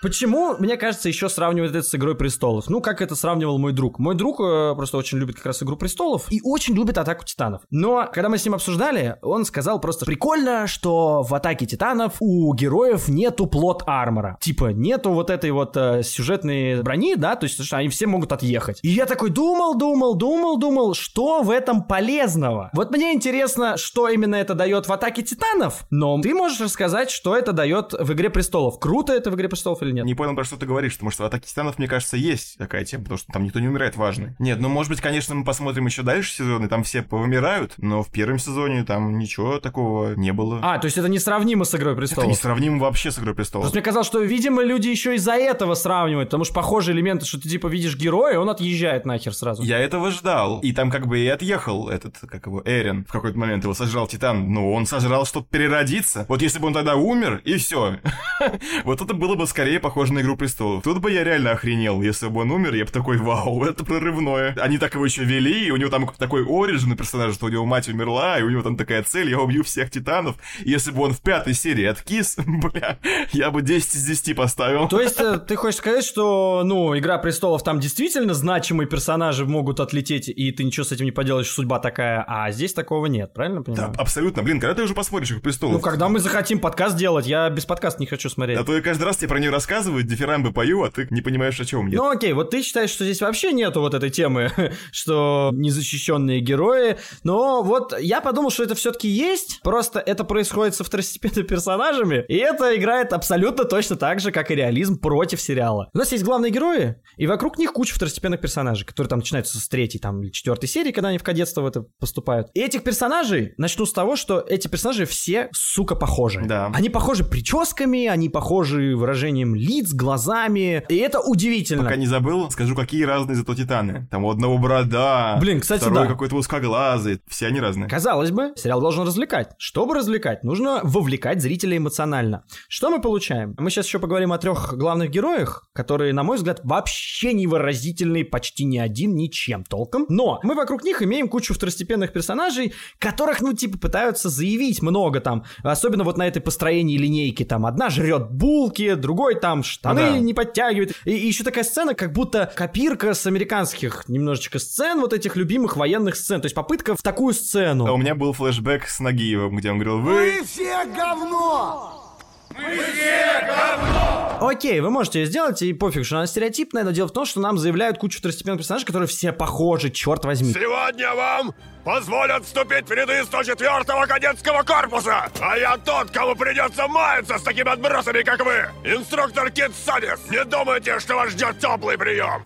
Почему, мне кажется, еще сравнивают это с Игрой Престолов? Ну, как это сравнивал мой друг. Мой друг э, просто очень любит как раз Игру Престолов и очень любит Атаку Титанов. Но, когда мы с ним обсуждали, он сказал просто прикольно, что в Атаке Титанов у героев нету плот армора. Типа, нету вот этой вот э, сюжетной брони, да, то есть, что они все могут отъехать. И я такой думал, думал, думал, думал, что в этом полезного? Вот мне интересно, что именно это дает в Атаке Титанов, но ты можешь рассказать, что это дает в Игре Престолов. Круто это в Игре Престолов или нет? Не понял, про что ты говоришь, потому что в Атаке Титанов, мне кажется, есть такая тема, потому что там никто не умирает важный. Нет, ну, может быть, конечно, мы посмотрим еще дальше сезоны, там все повымирают, но в первом сезоне там ничего такого не было. А, то есть это несравнимо с Игрой Престолов? Это несравнимо вообще с Игрой Престолов. Просто мне казалось, что, видимо, люди еще из-за этого сравнивают, потому что похожие элементы, что ты, типа, видишь героя, он отъезжает нахер сразу. Я этого ждал. И там как бы и отъехал этот, как его, Эрин. В какой-то момент его сожрал Титан. Ну, он сожрал, чтобы переродиться. Вот если бы он тогда умер, и все. Вот это было бы скорее похоже на Игру Престолов. Тут бы я реально охренел. Если бы он умер, я бы такой, вау, это прорывное. Они так его еще вели, и у него там такой оригин персонаж, что у него мать умерла, и у него там такая цель, я убью всех Титанов. Если бы он в пятой серии откис, бля, я бы 10 из 10 поставил. То есть э, ты хочешь сказать, что, ну, Игра Престолов там действительно значимые персонажи могут отлететь, и ты ничего с этим не поделаешь, судьба такая, а здесь такого нет, правильно понимаю? Да, абсолютно. Блин, когда ты уже посмотришь Игру Престолов? Ну, когда мы захотим подкаст делать, я без подкаста не хочу смотреть. А то я каждый раз тебе про нее рассказываю рассказываю, дифирамбы пою, а ты не понимаешь, о чем я. Ну окей, вот ты считаешь, что здесь вообще нету вот этой темы, что незащищенные герои, но вот я подумал, что это все-таки есть, просто это происходит со второстепенными персонажами, и это играет абсолютно точно так же, как и реализм против сериала. У нас есть главные герои, и вокруг них куча второстепенных персонажей, которые там начинаются с третьей там, или четвертой серии, когда они в кадетство в это поступают. И этих персонажей, начну с того, что эти персонажи все, сука, похожи. Да. Они похожи прическами, они похожи выражением лиц, глазами, и это удивительно. Пока не забыл, скажу, какие разные зато титаны. Там у одного борода, Блин, кстати, второй да. какой-то узкоглазый, все они разные. Казалось бы, сериал должен развлекать. Чтобы развлекать, нужно вовлекать зрителя эмоционально. Что мы получаем? Мы сейчас еще поговорим о трех главных героях, которые, на мой взгляд, вообще невыразительные почти ни один ничем толком. Но мы вокруг них имеем кучу второстепенных персонажей, которых, ну, типа, пытаются заявить много там. Особенно вот на этой построении линейки. Там одна жрет булки, другой там штаны Да. не подтягивает. И, и еще такая сцена, как будто копирка с американских немножечко сцен, вот этих любимых военных сцен. То есть попытка в такую сцену. А у меня был флешбэк с Нагиевым, где он говорил, вы... все говно! Окей, вы можете сделать, и пофиг, что она стереотипная, но дело в том, что нам заявляют кучу второстепенных персонажей, которые все похожи, черт возьми. Сегодня вам позволят вступить в ряды 104-го кадетского корпуса. А я тот, кому придется маяться с такими отбросами, как вы. Инструктор Кит Санис. Не думайте, что вас ждет теплый прием.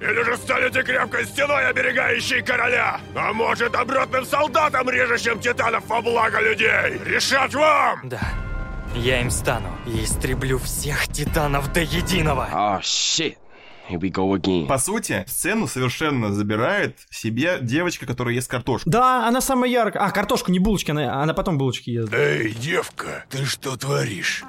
Или же станете крепкой стеной, оберегающей короля. А может, обратным солдатом, режущим титанов во благо людей. Решать вам! Да, я им стану и истреблю всех титанов до единого. Oh shit. Here we go again. По сути, сцену совершенно забирает себе девочка, которая ест картошку. Да, она самая яркая. А, картошку, не булочки, она, она потом булочки ест. Эй, девка, ты что творишь?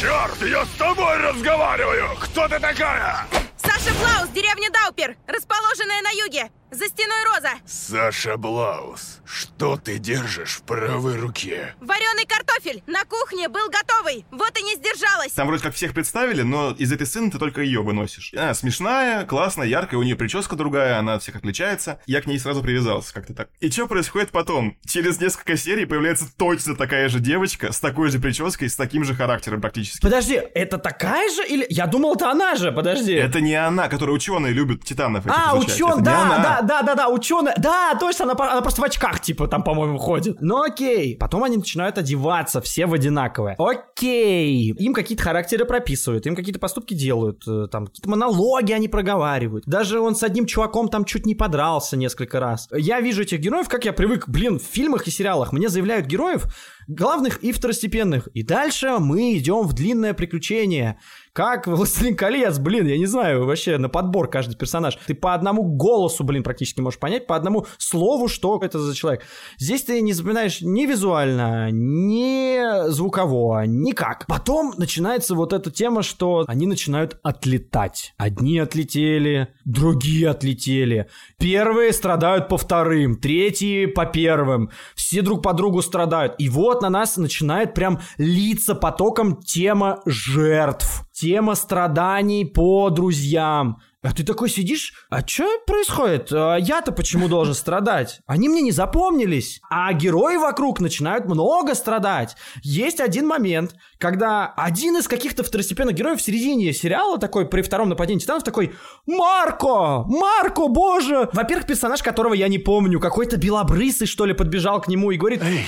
Черт, я с тобой разговариваю! Кто ты такая? Саша Блаус, деревня Даупер, расположенная на юге, за стеной Роза. Саша Блаус, что ты держишь в правой руке? Вареный картофель на кухне был готовый, вот и не сдержалась. Там вроде как всех представили, но из этой сцены ты только ее выносишь. Она смешная, классная, яркая, у нее прическа другая, она от всех отличается. Я к ней сразу привязался, как-то так. И что происходит потом? Через несколько серий появляется точно такая же девочка, с такой же прической, с таким же характером практически. Подожди, это такая же или... Я думал, это она же, подожди. Это не она, которая ученые любят титанов. А, ученый, не да, да, да, да, да, ученый, да, точно, она, она просто в очках, типа, там, по-моему, ходит. Ну окей, потом они начинают одеваться, все в одинаковое. Окей, им какие-то характеры прописывают, им какие-то поступки делают, э, там, какие-то монологи они проговаривают. Даже он с одним чуваком там чуть не подрался несколько раз. Я вижу этих героев, как я привык, блин, в фильмах и сериалах. Мне заявляют героев, главных и второстепенных. И дальше мы идем в длинное приключение. Как «Властелин колец», блин, я не знаю, вообще на подбор каждый персонаж. Ты по одному голосу, блин, практически можешь понять, по одному слову, что это за человек. Здесь ты не запоминаешь ни визуально, ни звуково, никак. Потом начинается вот эта тема, что они начинают отлетать. Одни отлетели, другие отлетели. Первые страдают по вторым, третьи по первым. Все друг по другу страдают. И вот на нас начинает прям литься потоком тема жертв. Тема страданий по друзьям. А ты такой сидишь, а что происходит? А я-то почему должен страдать? Они мне не запомнились. А герои вокруг начинают много страдать. Есть один момент, когда один из каких-то второстепенных героев в середине сериала такой, при втором нападении титанов, такой «Марко! Марко, боже!» Во-первых, персонаж, которого я не помню, какой-то белобрысый, что ли, подбежал к нему и говорит «Эй,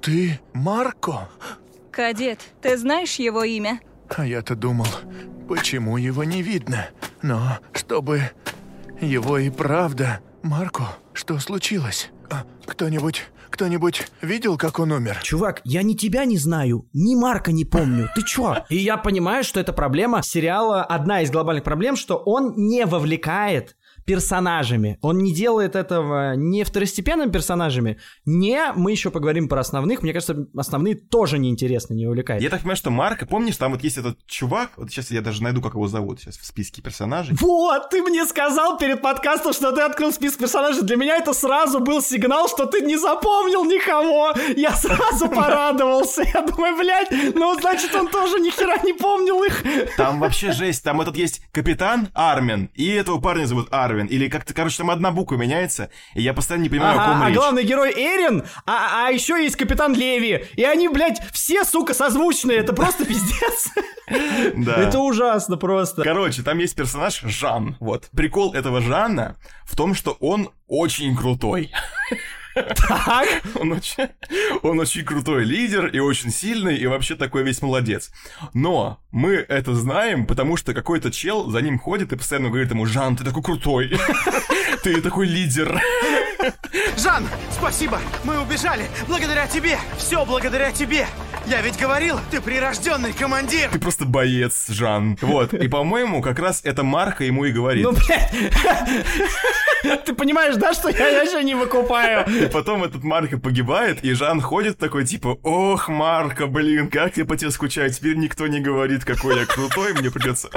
ты Марко?» Кадет, ты знаешь его имя? А я-то думал, почему его не видно? Но чтобы его и правда... Марко, что случилось? А, кто-нибудь... Кто-нибудь видел, как он умер? Чувак, я ни тебя не знаю, ни Марка не помню. Ты чё? И я понимаю, что это проблема сериала, одна из глобальных проблем, что он не вовлекает персонажами. Он не делает этого не второстепенными персонажами, не, мы еще поговорим про основных, мне кажется, основные тоже неинтересно, не увлекает. Я так понимаю, что Марка, помнишь, там вот есть этот чувак, вот сейчас я даже найду, как его зовут сейчас в списке персонажей. Вот, ты мне сказал перед подкастом, что ты открыл список персонажей. Для меня это сразу был сигнал, что ты не запомнил никого. Я сразу порадовался. Я думаю, блядь, ну значит он тоже ни хера не помнил их. Там вообще жесть, там этот есть капитан Армен, и этого парня зовут Арвин. Неисправен. Или как-то, короче, там одна буква меняется, и я постоянно не понимаю, Ага, о ком а речь. главный герой Эрин, а, а еще есть капитан Леви. И они, блядь, все, сука, созвучные. Это просто пиздец. Да. Это ужасно просто. Короче, там есть персонаж Жан. Вот. Прикол этого Жана в том, что он очень крутой. Так. Он очень, он очень крутой лидер и очень сильный, и вообще такой весь молодец. Но мы это знаем, потому что какой-то чел за ним ходит и постоянно говорит ему, Жан, ты такой крутой, ты такой лидер. Жан, спасибо! Мы убежали! Благодаря тебе! Все благодаря тебе! Я ведь говорил, ты прирожденный командир! Ты просто боец, Жан. Вот. И, по-моему, как раз эта марка ему и говорит. Ну, блядь. Ты понимаешь, да, что я вообще не выкупаю? И потом этот Марко погибает, и Жан ходит такой, типа, ох, Марко, блин, как я по тебе скучаю, теперь никто не говорит, какой я крутой, мне придется...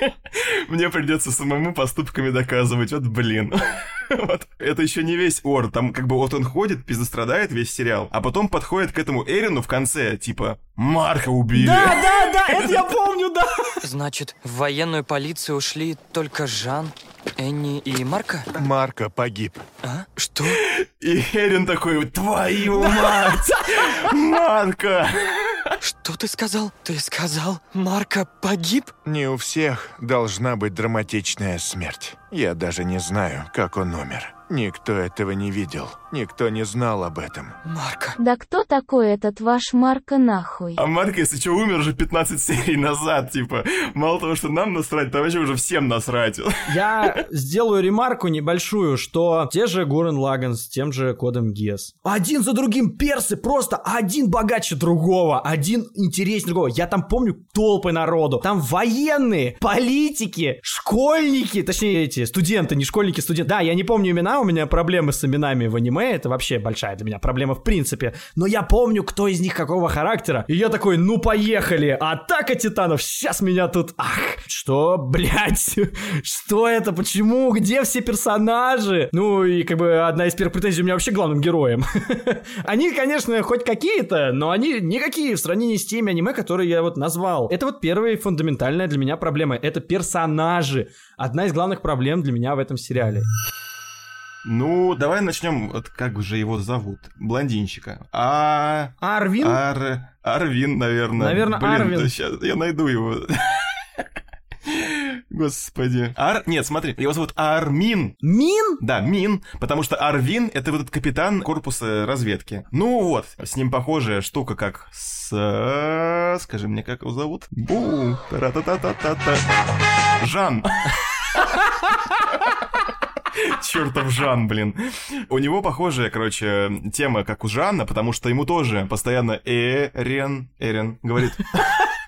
Мне придется самому поступками доказывать, вот блин. Вот. Это еще не весь ор, там как бы вот он ходит, пиздострадает весь сериал, а потом подходит к этому Эрину в конце, типа, Марка убили. Да, да, да, это я помню, да. Значит, в военную полицию ушли только Жан, Энни и Марка? Марка погиб. А? Что? И Эрин такой, твою мать, Марка. Что ты сказал? Ты сказал, Марка погиб? Не у всех должна быть драматичная смерть. Я даже не знаю, как он умер. Никто этого не видел. Никто не знал об этом. Марка. Да кто такой этот ваш Марка нахуй? А Марк, если что, умер уже 15 серий назад, типа. Мало того, что нам насрать, то вообще уже всем насрать. Я сделаю ремарку небольшую, что те же Гурен Лаган с тем же кодом ГЕС. Один за другим персы, просто один богаче другого, один интереснее другого. Я там помню толпы народу. Там военные, политики, школьники, точнее эти, студенты, не школьники, студенты. Да, я не помню имена, у меня проблемы с именами в аниме, это вообще большая для меня проблема в принципе. Но я помню, кто из них какого характера. И я такой, ну поехали, атака титанов, сейчас меня тут... Ах, что, блядь, что это, почему, где все персонажи? Ну и как бы одна из первых претензий у меня вообще главным героям. Они, конечно, хоть какие-то, но они никакие в сравнении с теми аниме, которые я вот назвал. Это вот первая фундаментальная для меня проблема. Это персонажи. Одна из главных проблем для меня в этом сериале. Ну, давай начнем, вот как же его зовут, блондинчика. А... Арвин? Ар... Арвин, наверное. Наверное, Блин, Арвин. да щас я найду его. Господи. Ар... Нет, смотри, его зовут Армин. Мин? Да, Мин, потому что Арвин — это вот этот капитан корпуса разведки. Ну вот, с ним похожая штука, как с... Скажи мне, как его зовут? Бу, та-та-та-та-та-та. Жан. Чертов Жан, блин. У него похожая, короче, тема, как у Жанна, потому что ему тоже постоянно Эрен, Эрен говорит.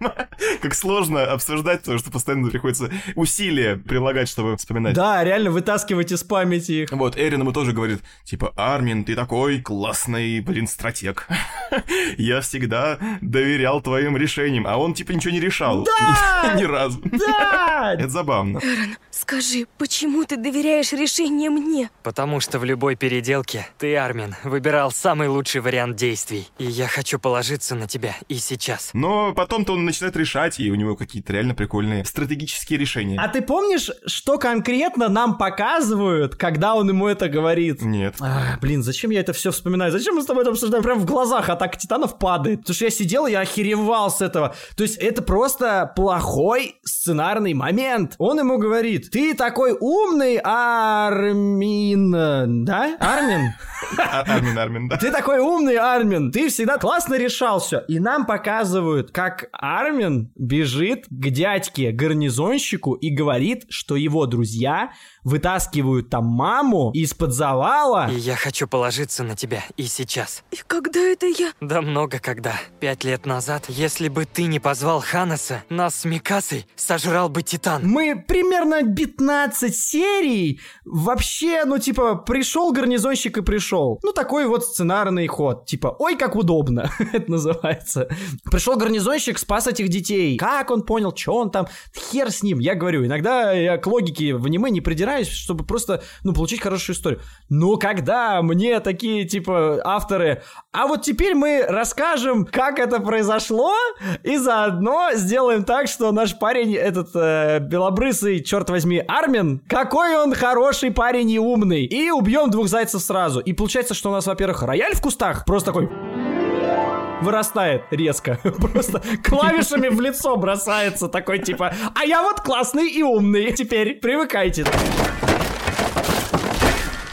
Как сложно обсуждать, потому что постоянно приходится усилия прилагать, чтобы вспоминать. Да, реально вытаскивать из памяти их. Вот, Эрин ему тоже говорит, типа, Армин, ты такой классный, блин, стратег. Я всегда доверял твоим решениям, а он, типа, ничего не решал. Да! Ни разу. Да! Это забавно. Эрон, скажи, почему ты доверяешь решение мне? Потому что в любой переделке ты, Армин, выбирал самый лучший вариант действий. И я хочу положиться на тебя и сейчас. Но потом-то он начинает решать, и у него какие-то реально прикольные стратегические решения. А ты помнишь, что конкретно нам показывают, когда он ему это говорит? Нет. А, блин, зачем я это все вспоминаю? Зачем мы с тобой это обсуждаем? Прям в глазах атака титанов падает. Потому что я сидел, и я охеревал с этого. То есть это просто плохой сценарный момент. Он ему говорит, ты такой умный, Армин, да? Армин? А- Армин, Армин, да. Ты такой умный, Армин, ты всегда классно решал все. И нам показывают, как Армин бежит к дядьке гарнизонщику и говорит, что его друзья вытаскивают там маму из-под завала. И я хочу положиться на тебя и сейчас. И когда это я? Да много когда. Пять лет назад, если бы ты не позвал Ханаса, нас с Микасой сожрал бы Титан. Мы примерно 15 серий вообще, ну типа, пришел гарнизонщик и пришел. Ну такой вот сценарный ход. Типа, ой, как удобно, это называется. Пришел гарнизонщик, спас этих детей. Как он понял, что он там, хер с ним. Я говорю, иногда я к логике в аниме не придираюсь, чтобы просто, ну, получить хорошую историю. Но когда мне такие, типа, авторы, а вот теперь мы расскажем, как это произошло, и заодно сделаем так, что наш парень, этот э, белобрысый, черт возьми, Армин, какой он хороший парень и умный, и убьем двух зайцев сразу. И получается, что у нас, во-первых, рояль в кустах, просто такой вырастает резко. Просто клавишами в лицо бросается такой типа, а я вот классный и умный. Теперь привыкайте.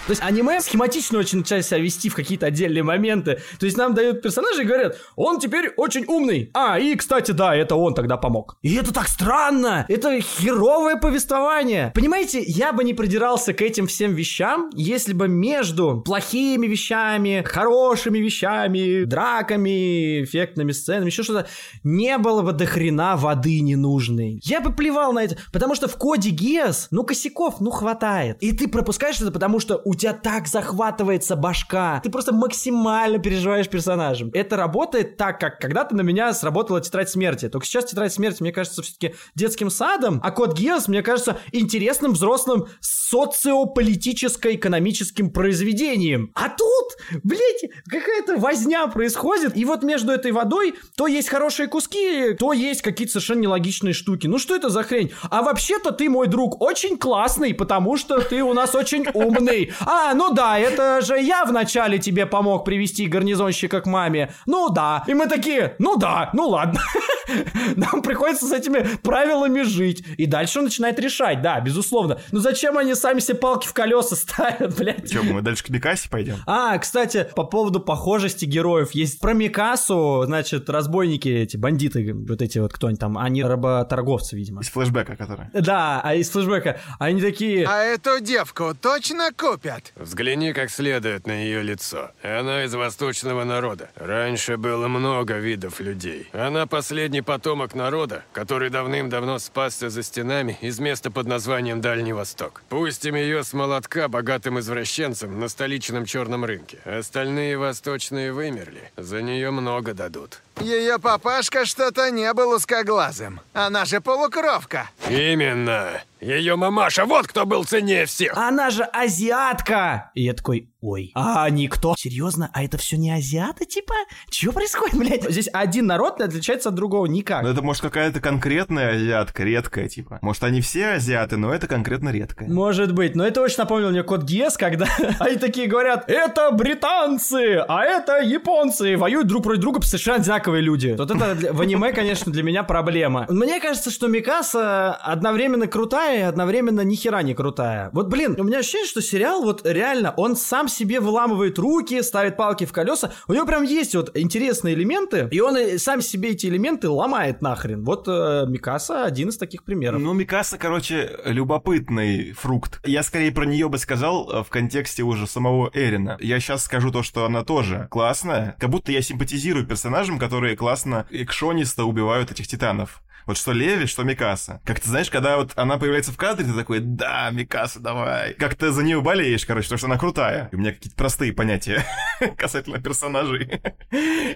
То есть аниме схематично очень начали себя вести в какие-то отдельные моменты. То есть нам дают персонажи и говорят, он теперь очень умный. А, и, кстати, да, это он тогда помог. И это так странно. Это херовое повествование. Понимаете, я бы не придирался к этим всем вещам, если бы между плохими вещами, хорошими вещами, драками, эффектными сценами, еще что-то, не было бы до хрена воды ненужной. Я бы плевал на это, потому что в коде Геос, ну, косяков, ну, хватает. И ты пропускаешь это, потому что у тебя так захватывается башка. Ты просто максимально переживаешь персонажем. Это работает так, как когда-то на меня сработала тетрадь смерти. Только сейчас тетрадь смерти, мне кажется, все-таки детским садом, а код Геос, мне кажется, интересным взрослым социополитическо-экономическим произведением. А тут, блядь, какая-то возня происходит. И вот между этой водой то есть хорошие куски, то есть какие-то совершенно нелогичные штуки. Ну что это за хрень? А вообще-то ты, мой друг, очень классный, потому что ты у нас очень умный. А, ну да, это же я вначале тебе помог привести гарнизонщика к маме. Ну да. И мы такие, ну да, ну ладно. Нам приходится с этими правилами жить. И дальше он начинает решать, да, безусловно. Ну зачем они сами себе палки в колеса ставят, блядь? Че, мы дальше к Микасе пойдем? А, кстати, по поводу похожести героев. Есть про Микасу, значит, разбойники эти, бандиты, вот эти вот, кто они там, они работорговцы, видимо. Из флешбека, который. Да, а из флешбека. Они такие... А эту девку точно купят? Взгляни как следует на ее лицо. Она из восточного народа. Раньше было много видов людей. Она последний потомок народа, который давным-давно спасся за стенами из места под названием Дальний Восток. Пустим ее с молотка богатым извращенцем на столичном черном рынке. Остальные восточные вымерли. За нее много дадут. Ее папашка что-то не был узкоглазым. Она же полукровка. Именно. Ее мамаша, вот кто был ценнее всех. Она же азиатка. И я такой, ой, а никто? Серьезно? А это все не азиаты, типа? Чего происходит, блядь? Здесь один народ отличается от другого никак. Ну это может какая-то конкретная азиатка, редкая, типа. Может они все азиаты, но это конкретно редкая. Может быть, но это очень напомнил мне код Гес, когда они такие говорят, это британцы, а это японцы, воюют друг против друга совершенно одинаковые люди. Вот это в аниме, конечно, для меня проблема. Мне кажется, что Микаса одновременно крутая и одновременно ни хера не крутая. Вот, блин, у меня ощущение, что сериал вот реально, он сам себе выламывает руки, ставит палки в колеса. У него прям есть вот интересные элементы, и он сам себе эти элементы ломает нахрен. Вот э, Микаса один из таких примеров. Ну, Микаса, короче, любопытный фрукт. Я скорее про нее бы сказал э, в контексте уже самого Эрина. Я сейчас скажу то, что она тоже классная. Как будто я симпатизирую персонажам, которые классно экшонисто убивают этих титанов. Вот что Леви, что Микаса. Как ты знаешь, когда вот она появляется в кадре, ты такой, да, Микаса, давай. Как ты за нее болеешь, короче, потому что она крутая. И у меня какие-то простые понятия касательно персонажей.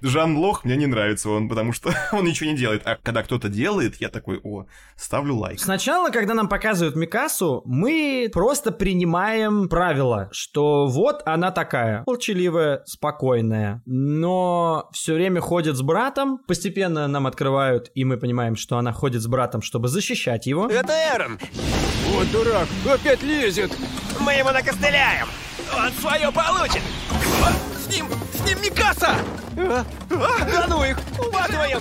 Жан Лох мне не нравится он, потому что он ничего не делает. А когда кто-то делает, я такой, о, ставлю лайк. Сначала, когда нам показывают Микасу, мы просто принимаем правило, что вот она такая, молчаливая, спокойная, но все время ходит с братом, постепенно нам открывают, и мы понимаем, что она ходит с братом, чтобы защищать его. Это Эрон! Вот дурак, опять лезет! Мы его накостыляем! Он свое получит! С ним, с ним Микаса! Да ну их, уматываем!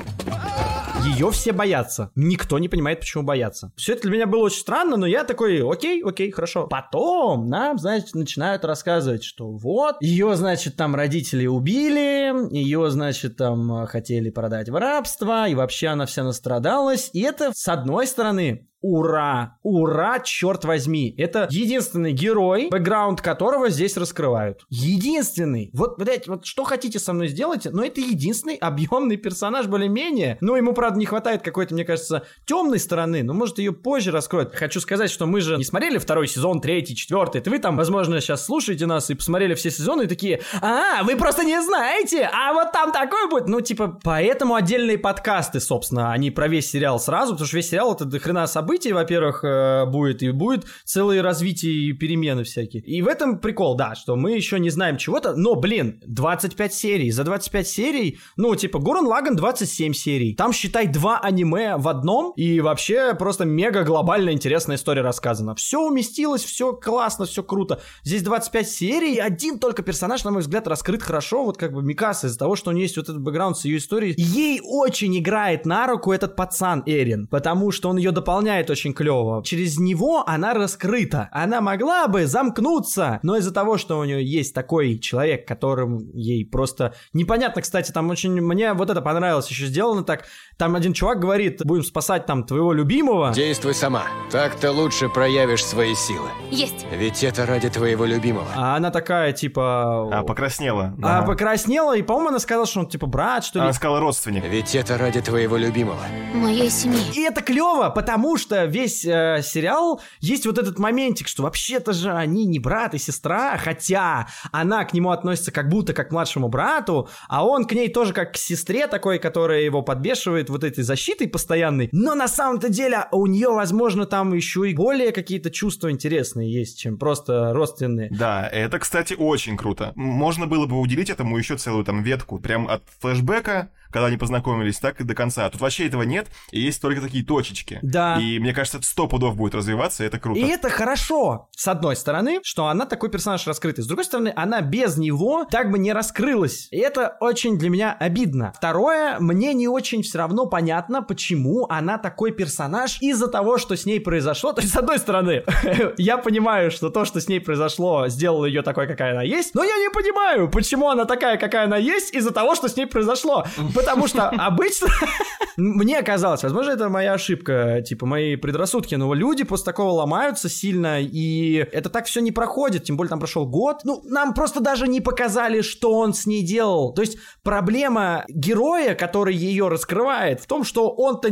Ее все боятся. Никто не понимает, почему боятся. Все это для меня было очень странно, но я такой, окей, окей, хорошо. Потом нам, значит, начинают рассказывать, что вот, ее, значит, там родители убили, ее, значит, там хотели продать в рабство, и вообще она вся настрадалась. И это, с одной стороны, ура, ура, черт возьми. Это единственный герой, бэкграунд которого здесь раскрывают. Единственный. Вот, блядь, вот что хотите со мной сделать, но это единственный объемный персонаж более-менее. Ну, ему, правда, не хватает какой-то, мне кажется, темной стороны, но может ее позже раскроют. Хочу сказать, что мы же не смотрели второй сезон, третий, четвертый. Это вы там, возможно, сейчас слушаете нас и посмотрели все сезоны и такие, а, вы просто не знаете, а вот там такой будет. Ну, типа, поэтому отдельные подкасты, собственно, они про весь сериал сразу, потому что весь сериал это дохрена событий, во-первых, э, будет, и будет целые развития и перемены всякие. И в этом прикол, да, что мы еще не знаем чего-то, но, блин, 25 серий. За 25 серий, ну, типа, Гурен Лаган 27 серий. Там, считай, два аниме в одном, и вообще просто мега глобальная интересная история рассказана. Все уместилось, все классно, все круто. Здесь 25 серий, один только персонаж, на мой взгляд, раскрыт хорошо, вот как бы Микаса, из-за того, что у нее есть вот этот бэкграунд с ее историей. Ей очень играет на руку этот пацан Эрин, потому что он ее дополняет очень клево. Через него она раскрыта. Она могла бы замкнуться, но из-за того, что у нее есть такой человек, которым ей просто непонятно, кстати, там очень мне вот это понравилось еще сделано так. Там один чувак говорит, будем спасать там твоего любимого. Действуй сама. Так ты лучше проявишь свои силы. Есть. Ведь это ради твоего любимого. А она такая, типа... А, покраснела. А, Ага. покраснела, и, по-моему, она сказала, что он, типа, брат, что ли. Она сказала родственник. Ведь это ради твоего любимого. Моей семьи. И это клево, потому что весь э, сериал есть вот этот моментик, что вообще-то же они не брат и сестра, хотя она к нему относится как будто как к младшему брату, а он к ней тоже как к сестре такой, которая его подбешивает вот этой защитой постоянной. Но на самом-то деле у нее, возможно, там еще и более какие-то чувства интересные есть, чем просто родственные. Да, это, кстати, очень круто. Можно было бы уделить этому еще целую там ветку, прям от флешбека, когда они познакомились, так и до конца. Тут вообще этого нет, и есть только такие точечки. Да. И мне кажется, это сто пудов будет развиваться, и это круто. И это хорошо, с одной стороны, что она такой персонаж раскрытый. С другой стороны, она без него так бы не раскрылась. И это очень для меня обидно. Второе, мне не очень все равно понятно, почему она такой персонаж из-за того, что с ней произошло. То есть, с одной стороны, я понимаю, что то, что с ней произошло, сделало ее такой, какая она есть, но я не понимаю, почему она такая, какая она есть, из-за того, что с ней произошло. Потому что обычно мне казалось, возможно, это моя ошибка, типа мои предрассудки, но люди после такого ломаются сильно, и это так все не проходит, тем более там прошел год. Ну, нам просто даже не показали, что он с ней делал. То есть проблема героя, который ее раскрывает, в том, что он-то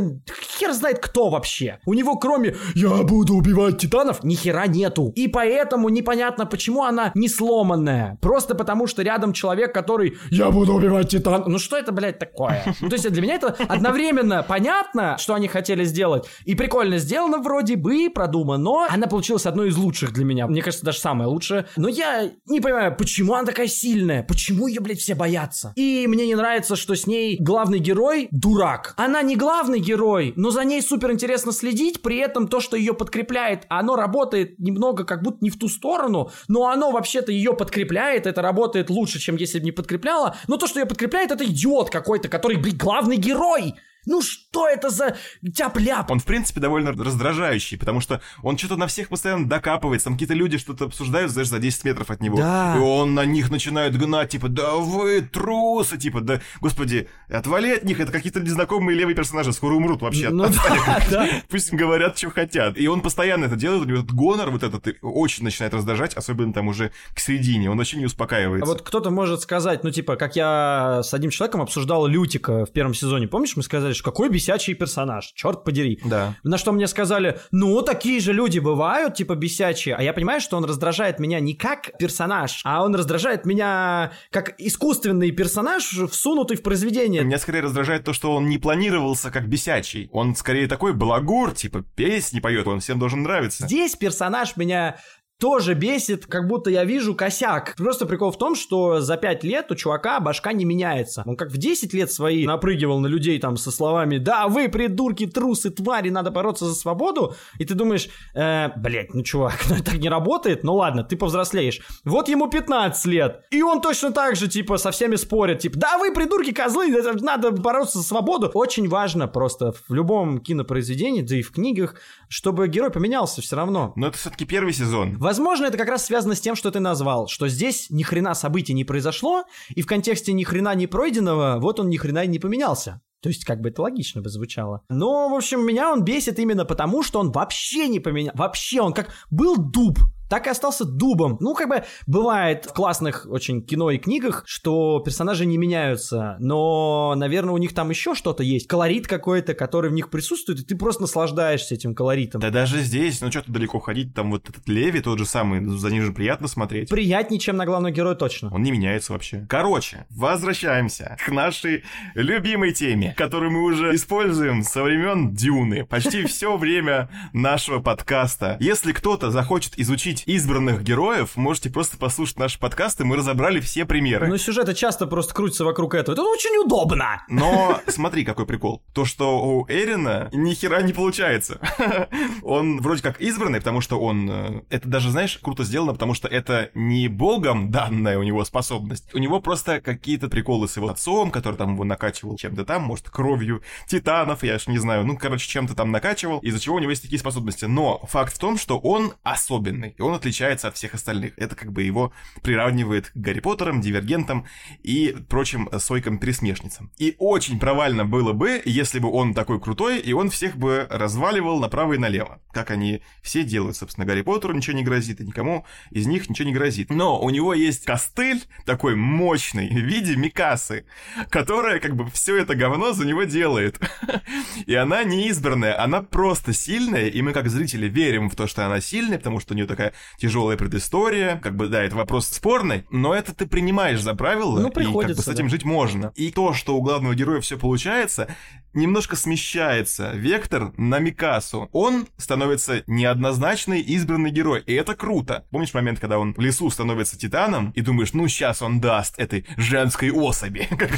хер знает кто вообще. У него кроме «я буду убивать титанов» ни хера нету. И поэтому непонятно, почему она не сломанная. Просто потому, что рядом человек, который «я буду убивать титанов». Ну что это, блядь, такое? Ну, то есть для меня это одновременно понятно, что они хотели сделать, и прикольно сделано вроде бы, продумано, но она получилась одной из лучших для меня. Мне кажется, даже самая лучшая. Но я не понимаю, почему она такая сильная? Почему ее, блядь, все боятся? И мне не нравится, что с ней главный герой дурак. Она не главный герой, но за ней супер интересно следить, при этом то, что ее подкрепляет, оно работает немного как будто не в ту сторону, но оно вообще-то ее подкрепляет, это работает лучше, чем если бы не подкрепляло, но то, что ее подкрепляет, это идиот какой-то, который, блин, главный герой. Ну что это за тяп-ляп? Он, в принципе, довольно раздражающий, потому что он что-то на всех постоянно докапывается. Там какие-то люди что-то обсуждают, знаешь, за 10 метров от него. Да. И он на них начинает гнать, типа, да вы трусы, типа, да, господи, отвали от них, это какие-то незнакомые левые персонажи, скоро умрут вообще. Ну да, да. Пусть им говорят, что хотят. И он постоянно это делает, у него этот гонор вот этот очень начинает раздражать, особенно там уже к середине, он вообще не А успокаивается. вот кто-то может сказать, ну, типа, как я с одним человеком обсуждал Лютика в первом сезоне. Помнишь, мы сказали, что какой бесячий персонаж, черт подери. Да. На что мне сказали, ну, такие же люди бывают, типа, бесячие. А я понимаю, что он раздражает меня не как персонаж, а он раздражает меня как искусственный персонаж, всунутый в произведение. Меня скорее раздражает то, что он не планировался как бесячий. Он скорее такой балагур, типа песни поет, он всем должен нравиться. Здесь персонаж меня тоже бесит, как будто я вижу косяк. Просто прикол в том, что за 5 лет у чувака башка не меняется. Он как в 10 лет свои напрыгивал на людей там со словами «Да, вы придурки, трусы, твари, надо бороться за свободу». И ты думаешь, э, блядь, ну чувак, ну так не работает. Ну ладно, ты повзрослеешь. Вот ему 15 лет. И он точно так же, типа, со всеми спорит. Типа, да, вы придурки, козлы, это надо бороться за свободу. Очень важно просто в любом кинопроизведении, да и в книгах, чтобы герой поменялся все равно. Но это все-таки первый сезон. Возможно, это как раз связано с тем, что ты назвал, что здесь ни хрена событий не произошло, и в контексте ни хрена не пройденного, вот он ни хрена и не поменялся. То есть, как бы это логично бы звучало. Но, в общем, меня он бесит именно потому, что он вообще не поменял. Вообще, он как был дуб, так и остался дубом. Ну, как бы бывает в классных очень кино и книгах, что персонажи не меняются, но, наверное, у них там еще что-то есть. Колорит какой-то, который в них присутствует, и ты просто наслаждаешься этим колоритом. Да даже здесь, ну что-то далеко ходить, там вот этот Леви тот же самый, за ним же приятно смотреть. Приятнее, чем на главного героя точно. Он не меняется вообще. Короче, возвращаемся к нашей любимой теме, которую мы уже используем со времен Дюны. Почти все время нашего подкаста. Если кто-то захочет изучить избранных героев, можете просто послушать наши подкасты, мы разобрали все примеры. Но сюжеты часто просто крутятся вокруг этого. Это очень удобно. Но смотри, какой прикол. То, что у Эрина ни хера не получается. Он вроде как избранный, потому что он... э, Это даже, знаешь, круто сделано, потому что это не богом данная у него способность. У него просто какие-то приколы с его отцом, который там его накачивал чем-то там, может, кровью титанов, я ж не знаю. Ну, короче, чем-то там накачивал, из-за чего у него есть такие способности. Но факт в том, что он особенный, он отличается от всех остальных. Это как бы его приравнивает к Гарри Поттерам, Дивергентам и прочим э, сойкам-пересмешницам. И очень провально было бы, если бы он такой крутой, и он всех бы разваливал направо и налево. Как они все делают, собственно, Гарри Поттеру ничего не грозит, и никому из них ничего не грозит. Но у него есть костыль такой мощный в виде Микасы, которая как бы все это говно за него делает. И она не избранная, она просто сильная, и мы как зрители верим в то, что она сильная, потому что у нее такая тяжелая предыстория, как бы, да, это вопрос спорный, но это ты принимаешь за правило, Ну, и как бы приходится, с этим да. жить можно. И то, что у главного героя все получается, немножко смещается вектор на Микасу. Он становится неоднозначный избранный герой, и это круто. Помнишь момент, когда он в лесу становится титаном, и думаешь, ну, сейчас он даст этой женской особи, как,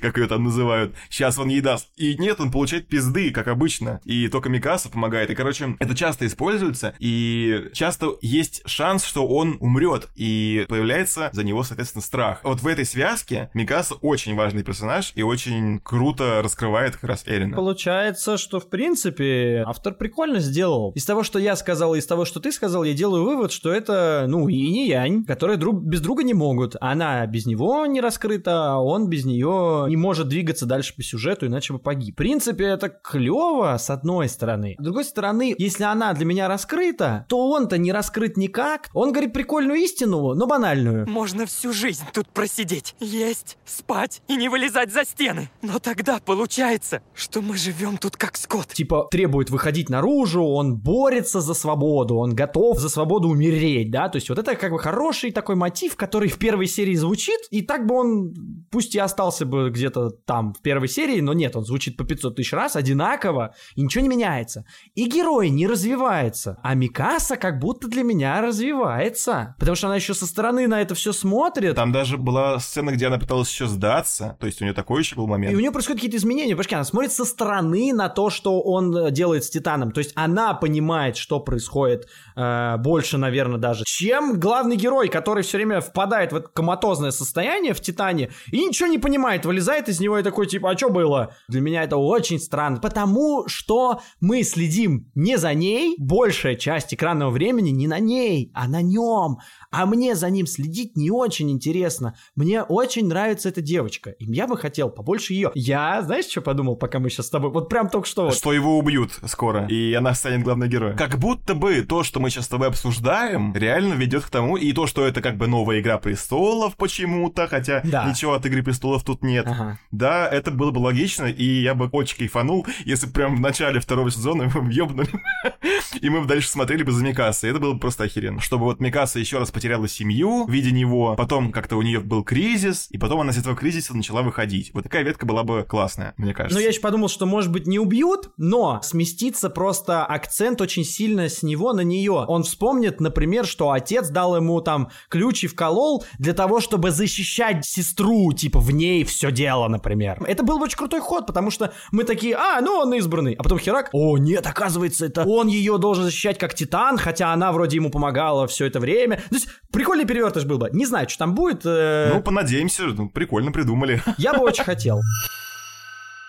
как ее там называют, сейчас он ей даст. И нет, он получает пизды, как обычно, и только Микаса помогает. И, короче, это часто используется, и часто есть шанс, что он умрет, и появляется за него, соответственно, страх. Вот в этой связке Микаса очень важный персонаж и очень круто раскрывает как раз Эрина. Получается, что в принципе автор прикольно сделал. Из того, что я сказал, из того, что ты сказал, я делаю вывод, что это, ну, и не янь, которые друг без друга не могут. Она без него не раскрыта, а он без нее не может двигаться дальше по сюжету, иначе бы погиб. В принципе, это клево, с одной стороны. С другой стороны, если она для меня раскрыта, то он-то не раскрыт никак. Он говорит прикольную истину, но банальную. Можно всю жизнь тут просидеть, есть, спать и не вылезать за стены. Но тогда получается, что мы живем тут как скот. типа требует выходить наружу, он борется за свободу, он готов за свободу умереть, да, то есть вот это как бы хороший такой мотив, который в первой серии звучит, и так бы он, пусть и остался бы где-то там в первой серии, но нет, он звучит по 500 тысяч раз одинаково, и ничего не меняется. И герой не развивается, а Микаса как будто для меня развивается, потому что она еще со стороны на это все смотрит. Там даже была сцена, где она пыталась еще сдаться, то есть у нее такой еще был момент. И у нее происходят какие-то изменения, понимаешь, она смотрит со стороны на то, что он э, делает с Титаном. То есть она понимает, что происходит э, больше, наверное, даже, чем главный герой, который все время впадает в это коматозное состояние в Титане и ничего не понимает, вылезает из него и такой, типа, а что было? Для меня это очень странно, потому что мы следим не за ней, большая часть экранного времени не на ней, а на нем. А мне за ним следить не очень интересно. Мне очень нравится эта девочка. И я бы хотел побольше ее. Я, знаешь, что подумал, пока мы сейчас с тобой... Вот прям только что... вот. Что его убьют скоро, и она станет главной героем. Как будто бы то, что мы сейчас с тобой обсуждаем, реально ведет к тому, и то, что это как бы новая Игра Престолов почему-то, хотя Да. ничего от Игры Престолов тут нет. Ага. Да, это было бы логично, и я бы очень кайфанул, если бы прям в начале второго сезона его ёбнули, и мы бы дальше смотрели бы за Микасой. Это было бы просто охеренно. Чтобы вот Микаса еще раз потеряла семью в виде него, потом как-то у нее был кризис, и потом она из этого кризиса начала выходить. Вот такая ветка была бы классная, мне кажется. Ну, я еще подумал, что, может быть, не убьют, но сместится просто акцент очень сильно с него на нее. Он вспомнит, например, что отец дал ему там ключ и вколол для того, чтобы защищать сестру, типа, в ней все дело, например. Это был бы очень крутой ход, потому что мы такие, а, ну он избранный. А потом херак, о, нет, оказывается, это он ее должен защищать как титан, хотя она вроде ему помогала все это время. То есть, прикольный перевертыш был бы. Не знаю, что там будет. э, Ну, понадеемся, ну, прикольно придумали. Я бы очень хотел.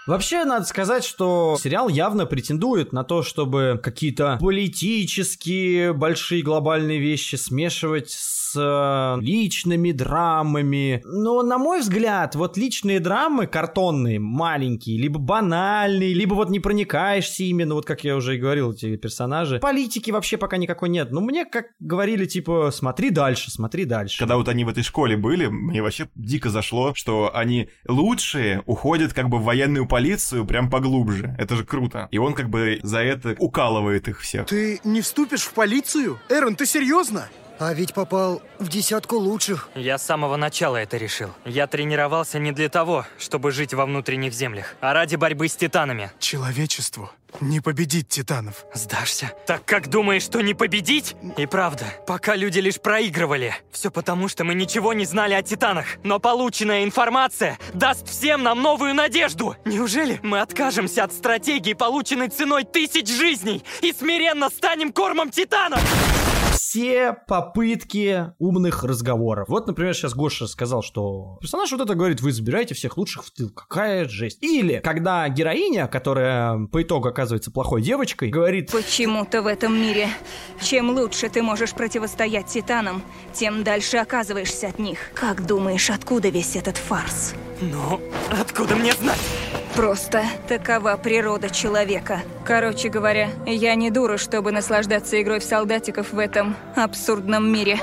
Вообще, надо сказать, что сериал явно претендует на то, чтобы какие-то политические большие глобальные вещи смешивать с э, личными драмами. Но, на мой взгляд, вот личные драмы картонные, маленькие, либо банальные, либо вот не проникаешься именно, вот как я уже и говорил, эти персонажи. Политики вообще пока никакой нет. Но мне, как говорили, типа, смотри дальше, смотри дальше. Когда вот они в этой школе были, мне вообще дико зашло, что они лучшие уходят как бы в военную полицию прям поглубже. Это же круто. И он как бы за это укалывает их всех. Ты не вступишь в полицию? Эрон, ты серьезно? А ведь попал в десятку лучших. Я с самого начала это решил. Я тренировался не для того, чтобы жить во внутренних землях, а ради борьбы с титанами. Человечеству не победить титанов. Сдашься? Так как думаешь, что не победить? И правда, пока люди лишь проигрывали. Все потому, что мы ничего не знали о титанах. Но полученная информация даст всем нам новую надежду. Неужели мы откажемся от стратегии, полученной ценой тысяч жизней, и смиренно станем кормом титанов? Все попытки умных разговоров. Вот, например, сейчас Гоша сказал, что персонаж вот это говорит, вы забираете всех лучших в тыл. Какая жесть. Или, когда героиня, которая по итогу оказывается плохой девочкой, говорит... Почему-то в этом мире, чем лучше ты можешь противостоять титанам, тем дальше оказываешься от них. Как думаешь, откуда весь этот фарс? Ну, откуда мне знать? Просто такова природа человека. Короче говоря, я не дура, чтобы наслаждаться игрой в солдатиков в этом абсурдном мире.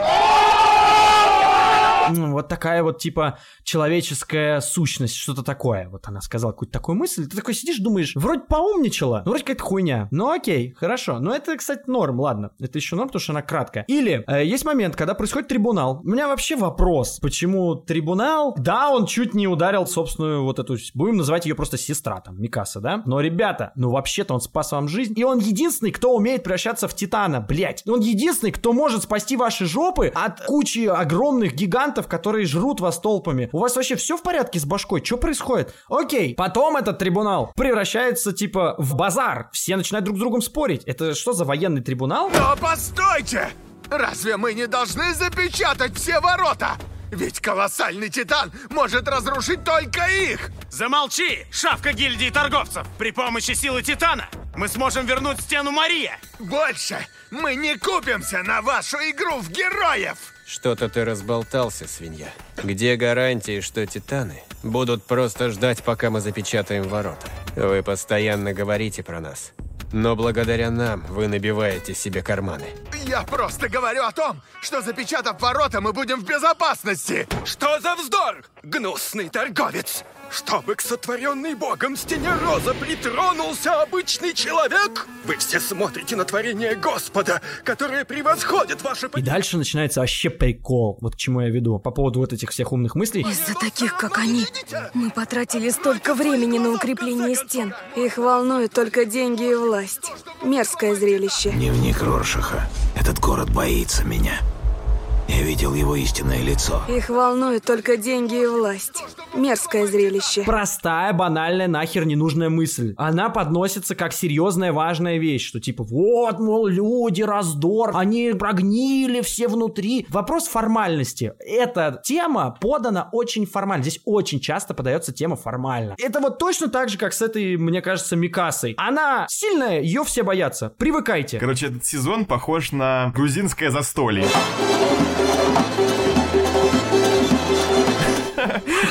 Вот такая вот, типа, человеческая сущность, что-то такое. Вот она сказала какую-то такую мысль. Ты такой сидишь, думаешь, вроде поумничала, но вроде какая-то хуйня. Ну окей, хорошо. Но это, кстати, норм, ладно. Это еще норм, потому что она краткая. Или э, есть момент, когда происходит трибунал. У меня вообще вопрос, почему трибунал? Да, он чуть не ударил собственную вот эту, будем называть ее просто сестра, там, Микаса, да? Но, ребята, ну вообще-то он спас вам жизнь. И он единственный, кто умеет превращаться в Титана, блять. Он единственный, кто может спасти ваши жопы от кучи огромных гигантов, которые жрут вас толпами. У вас вообще все в порядке с башкой? Что происходит? Окей, потом этот трибунал превращается типа в базар. Все начинают друг с другом спорить. Это что за военный трибунал? Но постойте! Разве мы не должны запечатать все ворота? Ведь колоссальный титан может разрушить только их! Замолчи, шавка гильдии торговцев! При помощи силы титана мы сможем вернуть стену Мария! Больше мы не купимся на вашу игру в героев! Что-то ты разболтался, свинья. Где гарантии, что титаны будут просто ждать, пока мы запечатаем ворота? Вы постоянно говорите про нас. Но благодаря нам вы набиваете себе карманы. Я просто говорю о том, что запечатав ворота, мы будем в безопасности. Что за вздор, гнусный торговец? Чтобы к сотворенной Богом стене роза притронулся обычный человек? Вы все смотрите на творение Господа, которое превосходит ваше... И дальше начинается вообще прикол, вот к чему я веду, по поводу вот этих всех умных мыслей. Из-за таких, как они, мы потратили столько времени на укрепление стен. Их волнуют только деньги и власть. Мерзкое зрелище. Дневник Роршаха. Этот город боится меня. Я видел его истинное лицо. Их волнуют только деньги и власть. Мерзкое зрелище. Простая, банальная, нахер ненужная мысль. Она подносится как серьезная, важная вещь, что типа вот, мол, люди, раздор, они прогнили все внутри. Вопрос формальности. Эта тема подана очень формально. Здесь очень часто подается тема формально. Это вот точно так же, как с этой, мне кажется, Микасой. Она сильная, ее все боятся. Привыкайте. Короче, этот сезон похож на грузинское застолье. Thank you.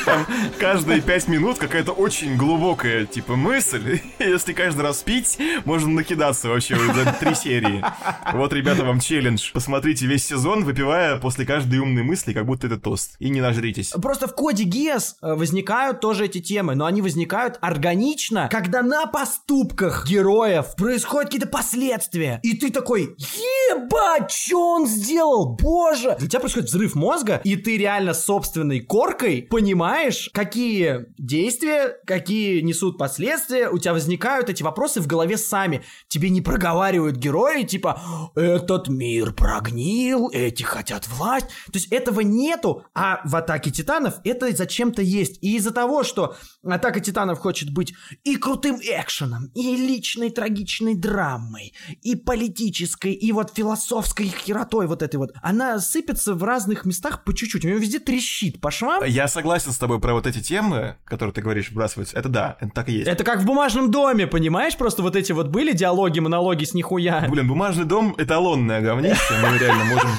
Там каждые пять минут какая-то очень глубокая, типа, мысль. Если каждый раз пить, можно накидаться вообще за три серии. Вот, ребята, вам челлендж. Посмотрите весь сезон, выпивая после каждой умной мысли, как будто это тост. И не нажритесь. Просто в коде GES э, возникают тоже эти темы, но они возникают органично, когда на поступках героев происходят какие-то последствия. И ты такой, ебать, что он сделал? Боже! У тебя происходит взрыв мозга, и ты реально собственной коркой понимаешь, какие действия, какие несут последствия, у тебя возникают эти вопросы в голове сами. Тебе не проговаривают герои, типа, этот мир прогнил, эти хотят власть. То есть этого нету, а в Атаке Титанов это зачем-то есть. И из-за того, что Атака Титанов хочет быть и крутым экшеном, и личной трагичной драмой, и политической, и вот философской херотой вот этой вот, она сыпется в разных местах по чуть-чуть. У нее везде трещит по швам. Я согласен с тобой. Тобой про вот эти темы, которые ты говоришь, вбрасываются. Это да, это так и есть. Это как в бумажном доме, понимаешь? Просто вот эти вот были диалоги, монологи с нихуя. Блин, бумажный дом эталонное говнище, мы реально можем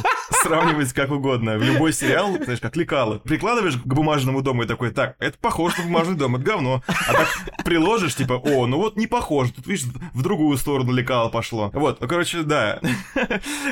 сравнивать как угодно. В любой сериал, знаешь, как лекало. Прикладываешь к бумажному дому и такой, так, это похоже на бумажный дом, это говно. А так приложишь, типа, о, ну вот не похоже. Тут, видишь, в другую сторону лекало пошло. Вот, ну, короче, да.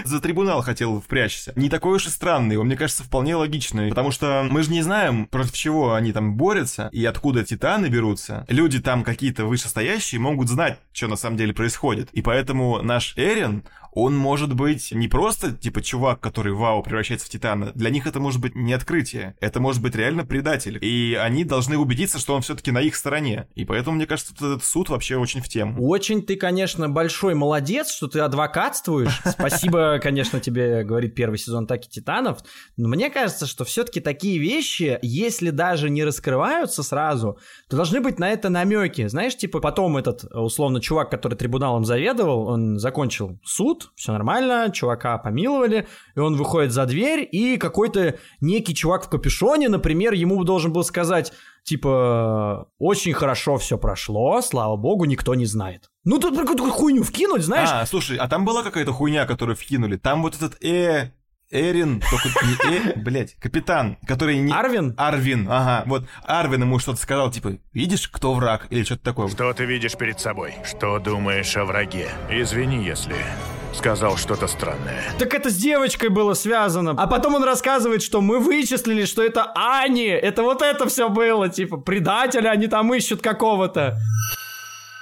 За трибунал хотел впрячься. Не такой уж и странный, его, мне кажется, вполне логичный. Потому что мы же не знаем, против чего они там борются и откуда титаны берутся. Люди там какие-то вышестоящие могут знать, что на самом деле происходит. И поэтому наш Эрин, он может быть не просто, типа, чувак, который, вау, превращается в Титана. Для них это может быть не открытие. Это может быть реально предатель. И они должны убедиться, что он все-таки на их стороне. И поэтому, мне кажется, этот суд вообще очень в тему. Очень ты, конечно, большой молодец, что ты адвокатствуешь. Спасибо, конечно, тебе, говорит первый сезон Атаки Титанов. Но мне кажется, что все-таки такие вещи, если даже не раскрываются сразу, то должны быть на это намеки. Знаешь, типа потом этот, условно, чувак, который трибуналом заведовал, он закончил суд, все нормально, чувака помиловали, и он выходит за дверь, и какой-то некий чувак в капюшоне, например, ему должен был сказать, типа, очень хорошо все прошло, слава богу, никто не знает. Ну, тут какую-то хуйню вкинуть, знаешь? А, слушай, а там была какая-то хуйня, которую вкинули? Там вот этот э Эрин, только не Э, блядь, капитан, который не... Арвин? Арвин, ага, вот Арвин ему что-то сказал, типа, видишь, кто враг, или что-то такое. Что ты видишь перед собой? Что думаешь о враге? Извини, если сказал что-то странное. Так это с девочкой было связано. А потом он рассказывает, что мы вычислили, что это Ани. Это вот это все было, типа, предателя они там ищут какого-то.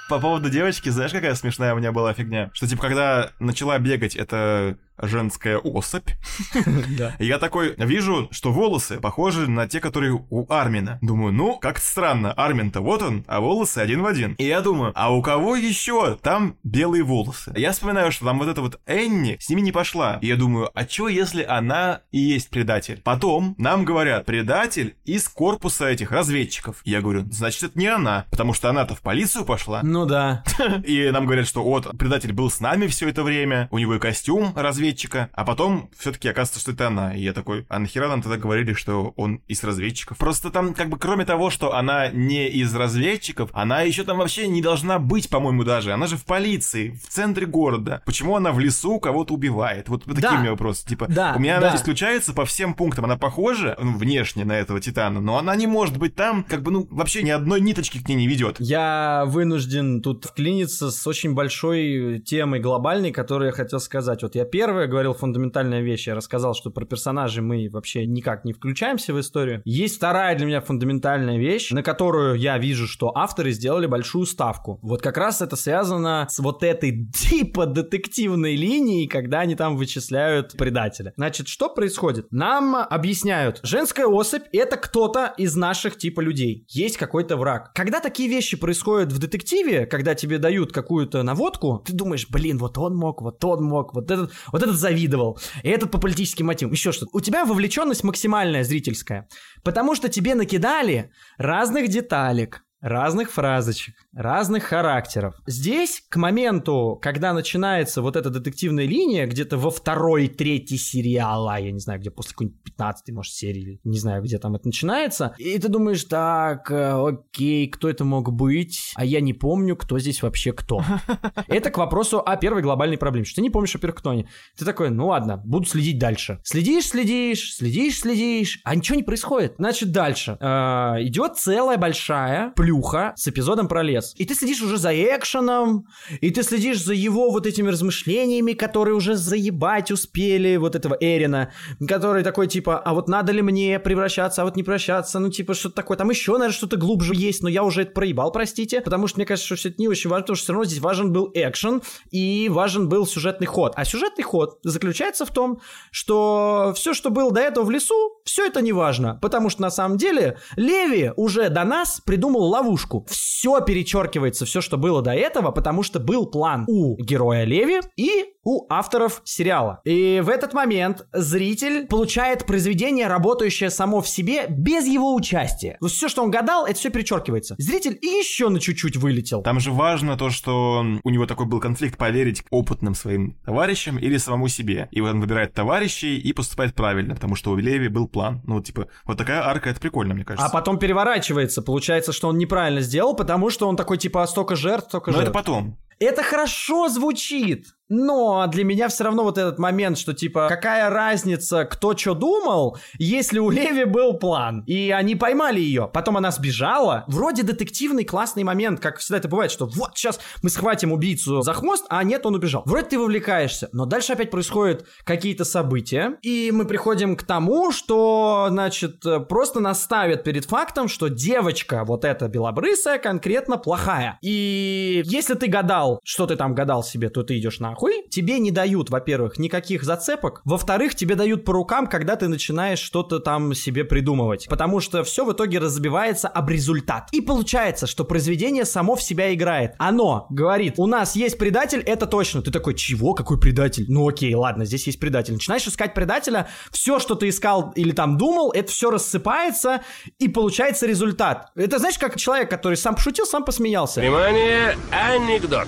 По поводу девочки, знаешь, какая смешная у меня была фигня? Что, типа, когда начала бегать эта женская особь. Да. Я такой вижу, что волосы похожи на те, которые у Армина. Думаю, ну, как странно, Армин-то вот он, а волосы один в один. И я думаю, а у кого еще там белые волосы? Я вспоминаю, что там вот эта вот Энни с ними не пошла. И я думаю, а что, если она и есть предатель? Потом нам говорят, предатель из корпуса этих разведчиков. Я говорю, значит, это не она, потому что она-то в полицию пошла. Ну да. И нам говорят, что вот, предатель был с нами все это время, у него и костюм разведчик разведчика, а потом все-таки оказывается, что это она. И я такой, а нахера нам тогда говорили, что он из разведчиков? Просто там, как бы, кроме того, что она не из разведчиков, она еще там вообще не должна быть, по-моему, даже. Она же в полиции, в центре города. Почему она в лесу кого-то убивает? Вот такие Да. у меня вопросы. Типа, Да, у меня да. она исключается по всем пунктам. Она похожа ну, внешне на этого Титана, но она не может быть там, как бы, ну, вообще ни одной ниточки к ней не ведет. Я вынужден тут вклиниться с очень большой темой глобальной, которую я хотел сказать. Вот я первое говорил фундаментальная вещь, я рассказал, что про персонажей мы вообще никак не включаемся в историю. Есть вторая для меня фундаментальная вещь, на которую я вижу, что авторы сделали большую ставку. Вот как раз это связано с вот этой типа детективной линией, когда они там вычисляют предателя. Значит, что происходит? Нам объясняют, женская особь это кто-то из наших типа людей. Есть какой-то враг. Когда такие вещи происходят в детективе, когда тебе дают какую-то наводку, ты думаешь, блин, вот он мог, вот он мог, вот этот, вот этот завидовал, и этот по политическим мотивам, еще что-то. У тебя вовлеченность максимальная зрительская, потому что тебе накидали разных деталек, разных фразочек, разных характеров. Здесь, к моменту, когда начинается вот эта детективная линия, где-то во второй, третьей сериала, я не знаю, где после какой-нибудь 15 может, серии, не знаю, где там это начинается, и ты думаешь, так, э, окей, кто это мог быть, а я не помню, кто здесь вообще кто. Это к вопросу о первой глобальной проблеме, что ты не помнишь, во-первых, кто они. Ты такой, ну ладно, буду следить дальше. Следишь, следишь, следишь, следишь, а ничего не происходит. Значит, дальше. Э, идет целая большая плюха с эпизодом про лес. И ты следишь уже за экшеном, и ты следишь за его вот этими размышлениями, которые уже заебать успели вот этого Эрина, который такой типа, а вот надо ли мне превращаться, а вот не превращаться, ну типа что-то такое. Там еще, наверное, что-то глубже есть, но я уже это проебал, простите, потому что мне кажется, что все это не очень важно, потому что все равно здесь важен был экшен и важен был сюжетный ход. А сюжетный ход заключается в том, что все, что было до этого в лесу, все это не важно, потому что на самом деле Леви уже до нас придумал ловушку. Все перечеркивается, все, что было до этого, потому что был план у героя Леви и у авторов сериала. И в этот момент зритель получает произведение, работающее само в себе, без его участия. Вот все, что он гадал, это все перечеркивается. Зритель еще на чуть-чуть вылетел. Там же важно то, что у него такой был конфликт поверить опытным своим товарищам или самому себе. И он выбирает товарищей и поступает правильно, потому что у Леви был план. Ну, типа, вот такая арка, это прикольно, мне кажется. А потом переворачивается. Получается, что он неправильно сделал, потому что он такой, типа, столько жертв, столько Но жертв. это потом. Это хорошо звучит, но для меня все равно вот этот момент, что типа, какая разница, кто что думал, если у Леви был план, и они поймали ее, потом она сбежала. Вроде детективный классный момент, как всегда это бывает, что вот сейчас мы схватим убийцу за хвост, а нет, он убежал. Вроде ты вовлекаешься, но дальше опять происходят какие-то события, и мы приходим к тому, что, значит, просто нас ставят перед фактом, что девочка, вот эта белобрысая, конкретно плохая. И если ты гадал, что ты там гадал себе, то ты идешь нахуй. Тебе не дают, во-первых, никаких зацепок. Во-вторых, тебе дают по рукам, когда ты начинаешь что-то там себе придумывать. Потому что все в итоге разбивается об результат. И получается, что произведение само в себя играет. Оно говорит, у нас есть предатель, это точно. Ты такой, чего? Какой предатель? Ну окей, ладно, здесь есть предатель. Начинаешь искать предателя, все, что ты искал или там думал, это все рассыпается, и получается результат. Это знаешь, как человек, который сам пошутил, сам посмеялся. Внимание, анекдот.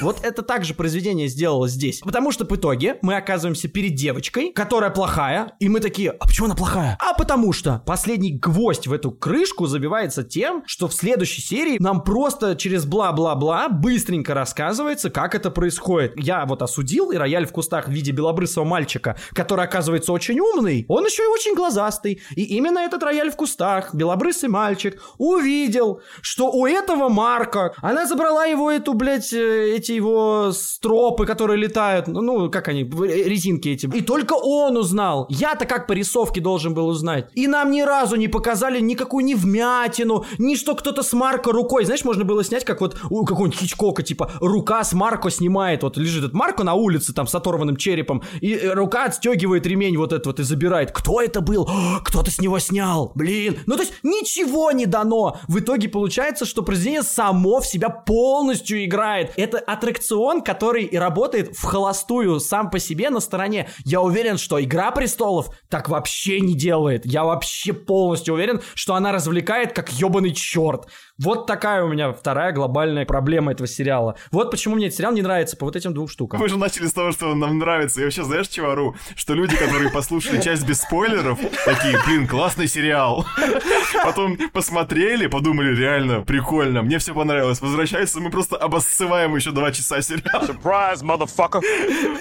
Вот это также произведение сделало здесь. Потому что в итоге мы оказываемся перед девочкой, которая плохая, и мы такие, а почему она плохая? А потому что последний гвоздь в эту крышку забивается тем, что в следующей серии нам просто через бла-бла-бла быстренько рассказывается, как это происходит. Я вот осудил и рояль в кустах в виде белобрысого мальчика, который оказывается очень умный, он еще и очень глазастый. И именно этот рояль в кустах, белобрысый мальчик, увидел, что у этого Марка, она забрала его эту, блядь, э, эти его стропы, которые летают, ну, ну, как они, резинки эти. И только он узнал. Я-то как по рисовке должен был узнать. И нам ни разу не показали никакую ни вмятину, ни что кто-то с Марко рукой. Знаешь, можно было снять, как вот у какого-нибудь Хичкока, типа, рука с Марко снимает, вот лежит этот Марко на улице, там, с оторванным черепом, и э, рука отстегивает ремень вот этот вот и забирает. Кто это был? Кто-то с него снял. Блин. Ну, то есть, ничего не дано. В итоге получается, что произведение само в себя полностью играет. Это аттракцион, который и работает в холостую сам по себе на стороне. Я уверен, что «Игра престолов» так вообще не делает. Я вообще полностью уверен, что она развлекает как ебаный черт. Вот такая у меня вторая глобальная проблема этого сериала. Вот почему мне этот сериал не нравится по вот этим двум штукам. Мы же начали с того, что он нам нравится. Я вообще, знаешь, чего ору? Что люди, которые послушали часть без спойлеров, такие, блин, классный сериал. Потом посмотрели, подумали, реально, прикольно, мне все понравилось. Возвращается, мы просто обоссываем еще два часа сериала. Surprise, motherfucker!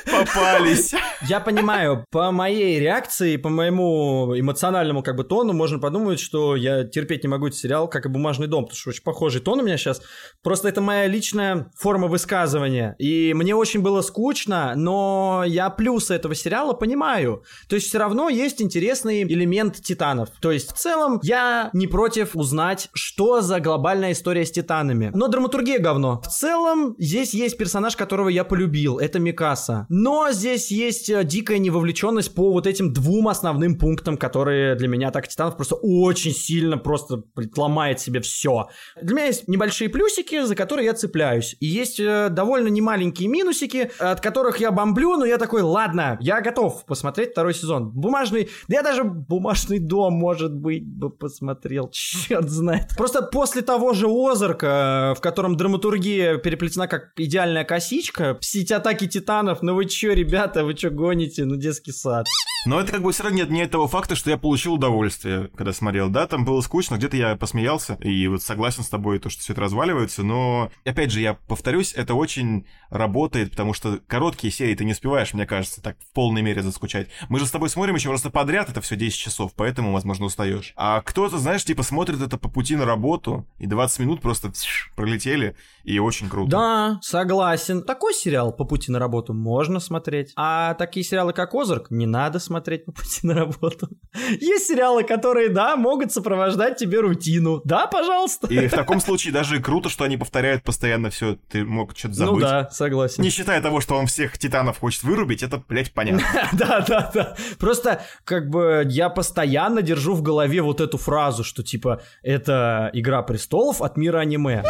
Попались. Я понимаю, по моей реакции, по моему эмоциональному как бы тону можно подумать, что я терпеть не могу этот сериал, как и «Бумажный дом», потому что очень похожий тон у меня сейчас. Просто это моя личная форма высказывания. И мне очень было скучно, но я плюсы этого сериала понимаю. То есть все равно есть интересный элемент Титанов. То есть в целом я не против узнать, что за глобальная история с Титанами. Но драматургия говно. В целом здесь есть персонаж, которого я полюбил. Это Микаса. Но здесь есть э, дикая невовлеченность по вот этим двум основным пунктам, которые для меня так Титанов просто очень сильно просто ломает себе все. Для меня есть небольшие плюсики, за которые я цепляюсь. И есть э, довольно немаленькие минусики, от которых я бомблю, но я такой, ладно, я готов посмотреть второй сезон. Бумажный, да я даже бумажный дом, может быть, бы посмотрел, черт знает. Просто после того же Озарка, в котором драматургия переплетена как идеальная косичка, все эти атаки титанов, ну вы чё, ребята, вы чё гоните, ну детский сад. Но это как бы все равно нет, нет того факта, что я получил удовольствие, когда смотрел. Да, там было скучно, где-то я посмеялся, и вот согласен с тобой, то, что все это разваливается, но, опять же, я повторюсь, это очень работает, потому что короткие серии ты не успеваешь, мне кажется, так в полной мере заскучать. Мы же с тобой смотрим еще просто подряд, это все 10 часов, поэтому, возможно, устаешь. А кто-то, знаешь, типа смотрит это по пути на работу, и 20 минут просто пролетели, и очень круто. Да, согласен. Такой сериал по пути на работу можно смотреть. А такие сериалы, как Озарк, не надо смотреть по пути на работу. Есть сериалы, которые, да, могут сопровождать тебе рутину. Да, пожалуйста. И в таком случае даже круто, что они повторяют постоянно все. Ты мог что-то забыть. Ну да, согласен. Не считая того, что он всех титанов хочет вырубить, это, блядь, понятно. Да, да, да. Просто, как бы, я постоянно держу в голове вот эту фразу, что, типа, это «Игра престолов» от мира аниме.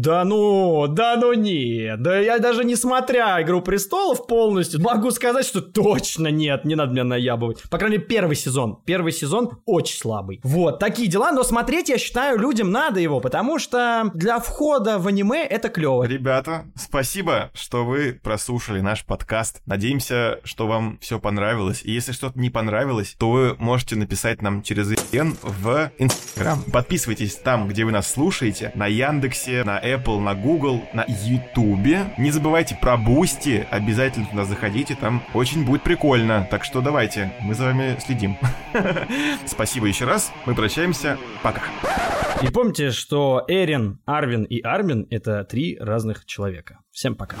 Да ну, да ну нет. Да я даже не смотря «Игру престолов» полностью, могу сказать, что точно нет, не надо меня наябывать. По крайней мере, первый сезон. Первый сезон очень слабый. Вот, такие дела, но смотреть, я считаю, людям надо его, потому что для входа в аниме это клево. Ребята, спасибо, что вы прослушали наш подкаст. Надеемся, что вам все понравилось. И если что-то не понравилось, то вы можете написать нам через VPN в Инстаграм. Подписывайтесь там, где вы нас слушаете, на Яндексе, на Apple, на Google, на Ютубе. Не забывайте про Бусти, обязательно туда заходите, там очень будет прикольно. Так что давайте, мы за вами следим. Спасибо еще раз, мы прощаемся, пока. И помните, что Эрин, Арвин и Армин — это три разных человека. Всем пока.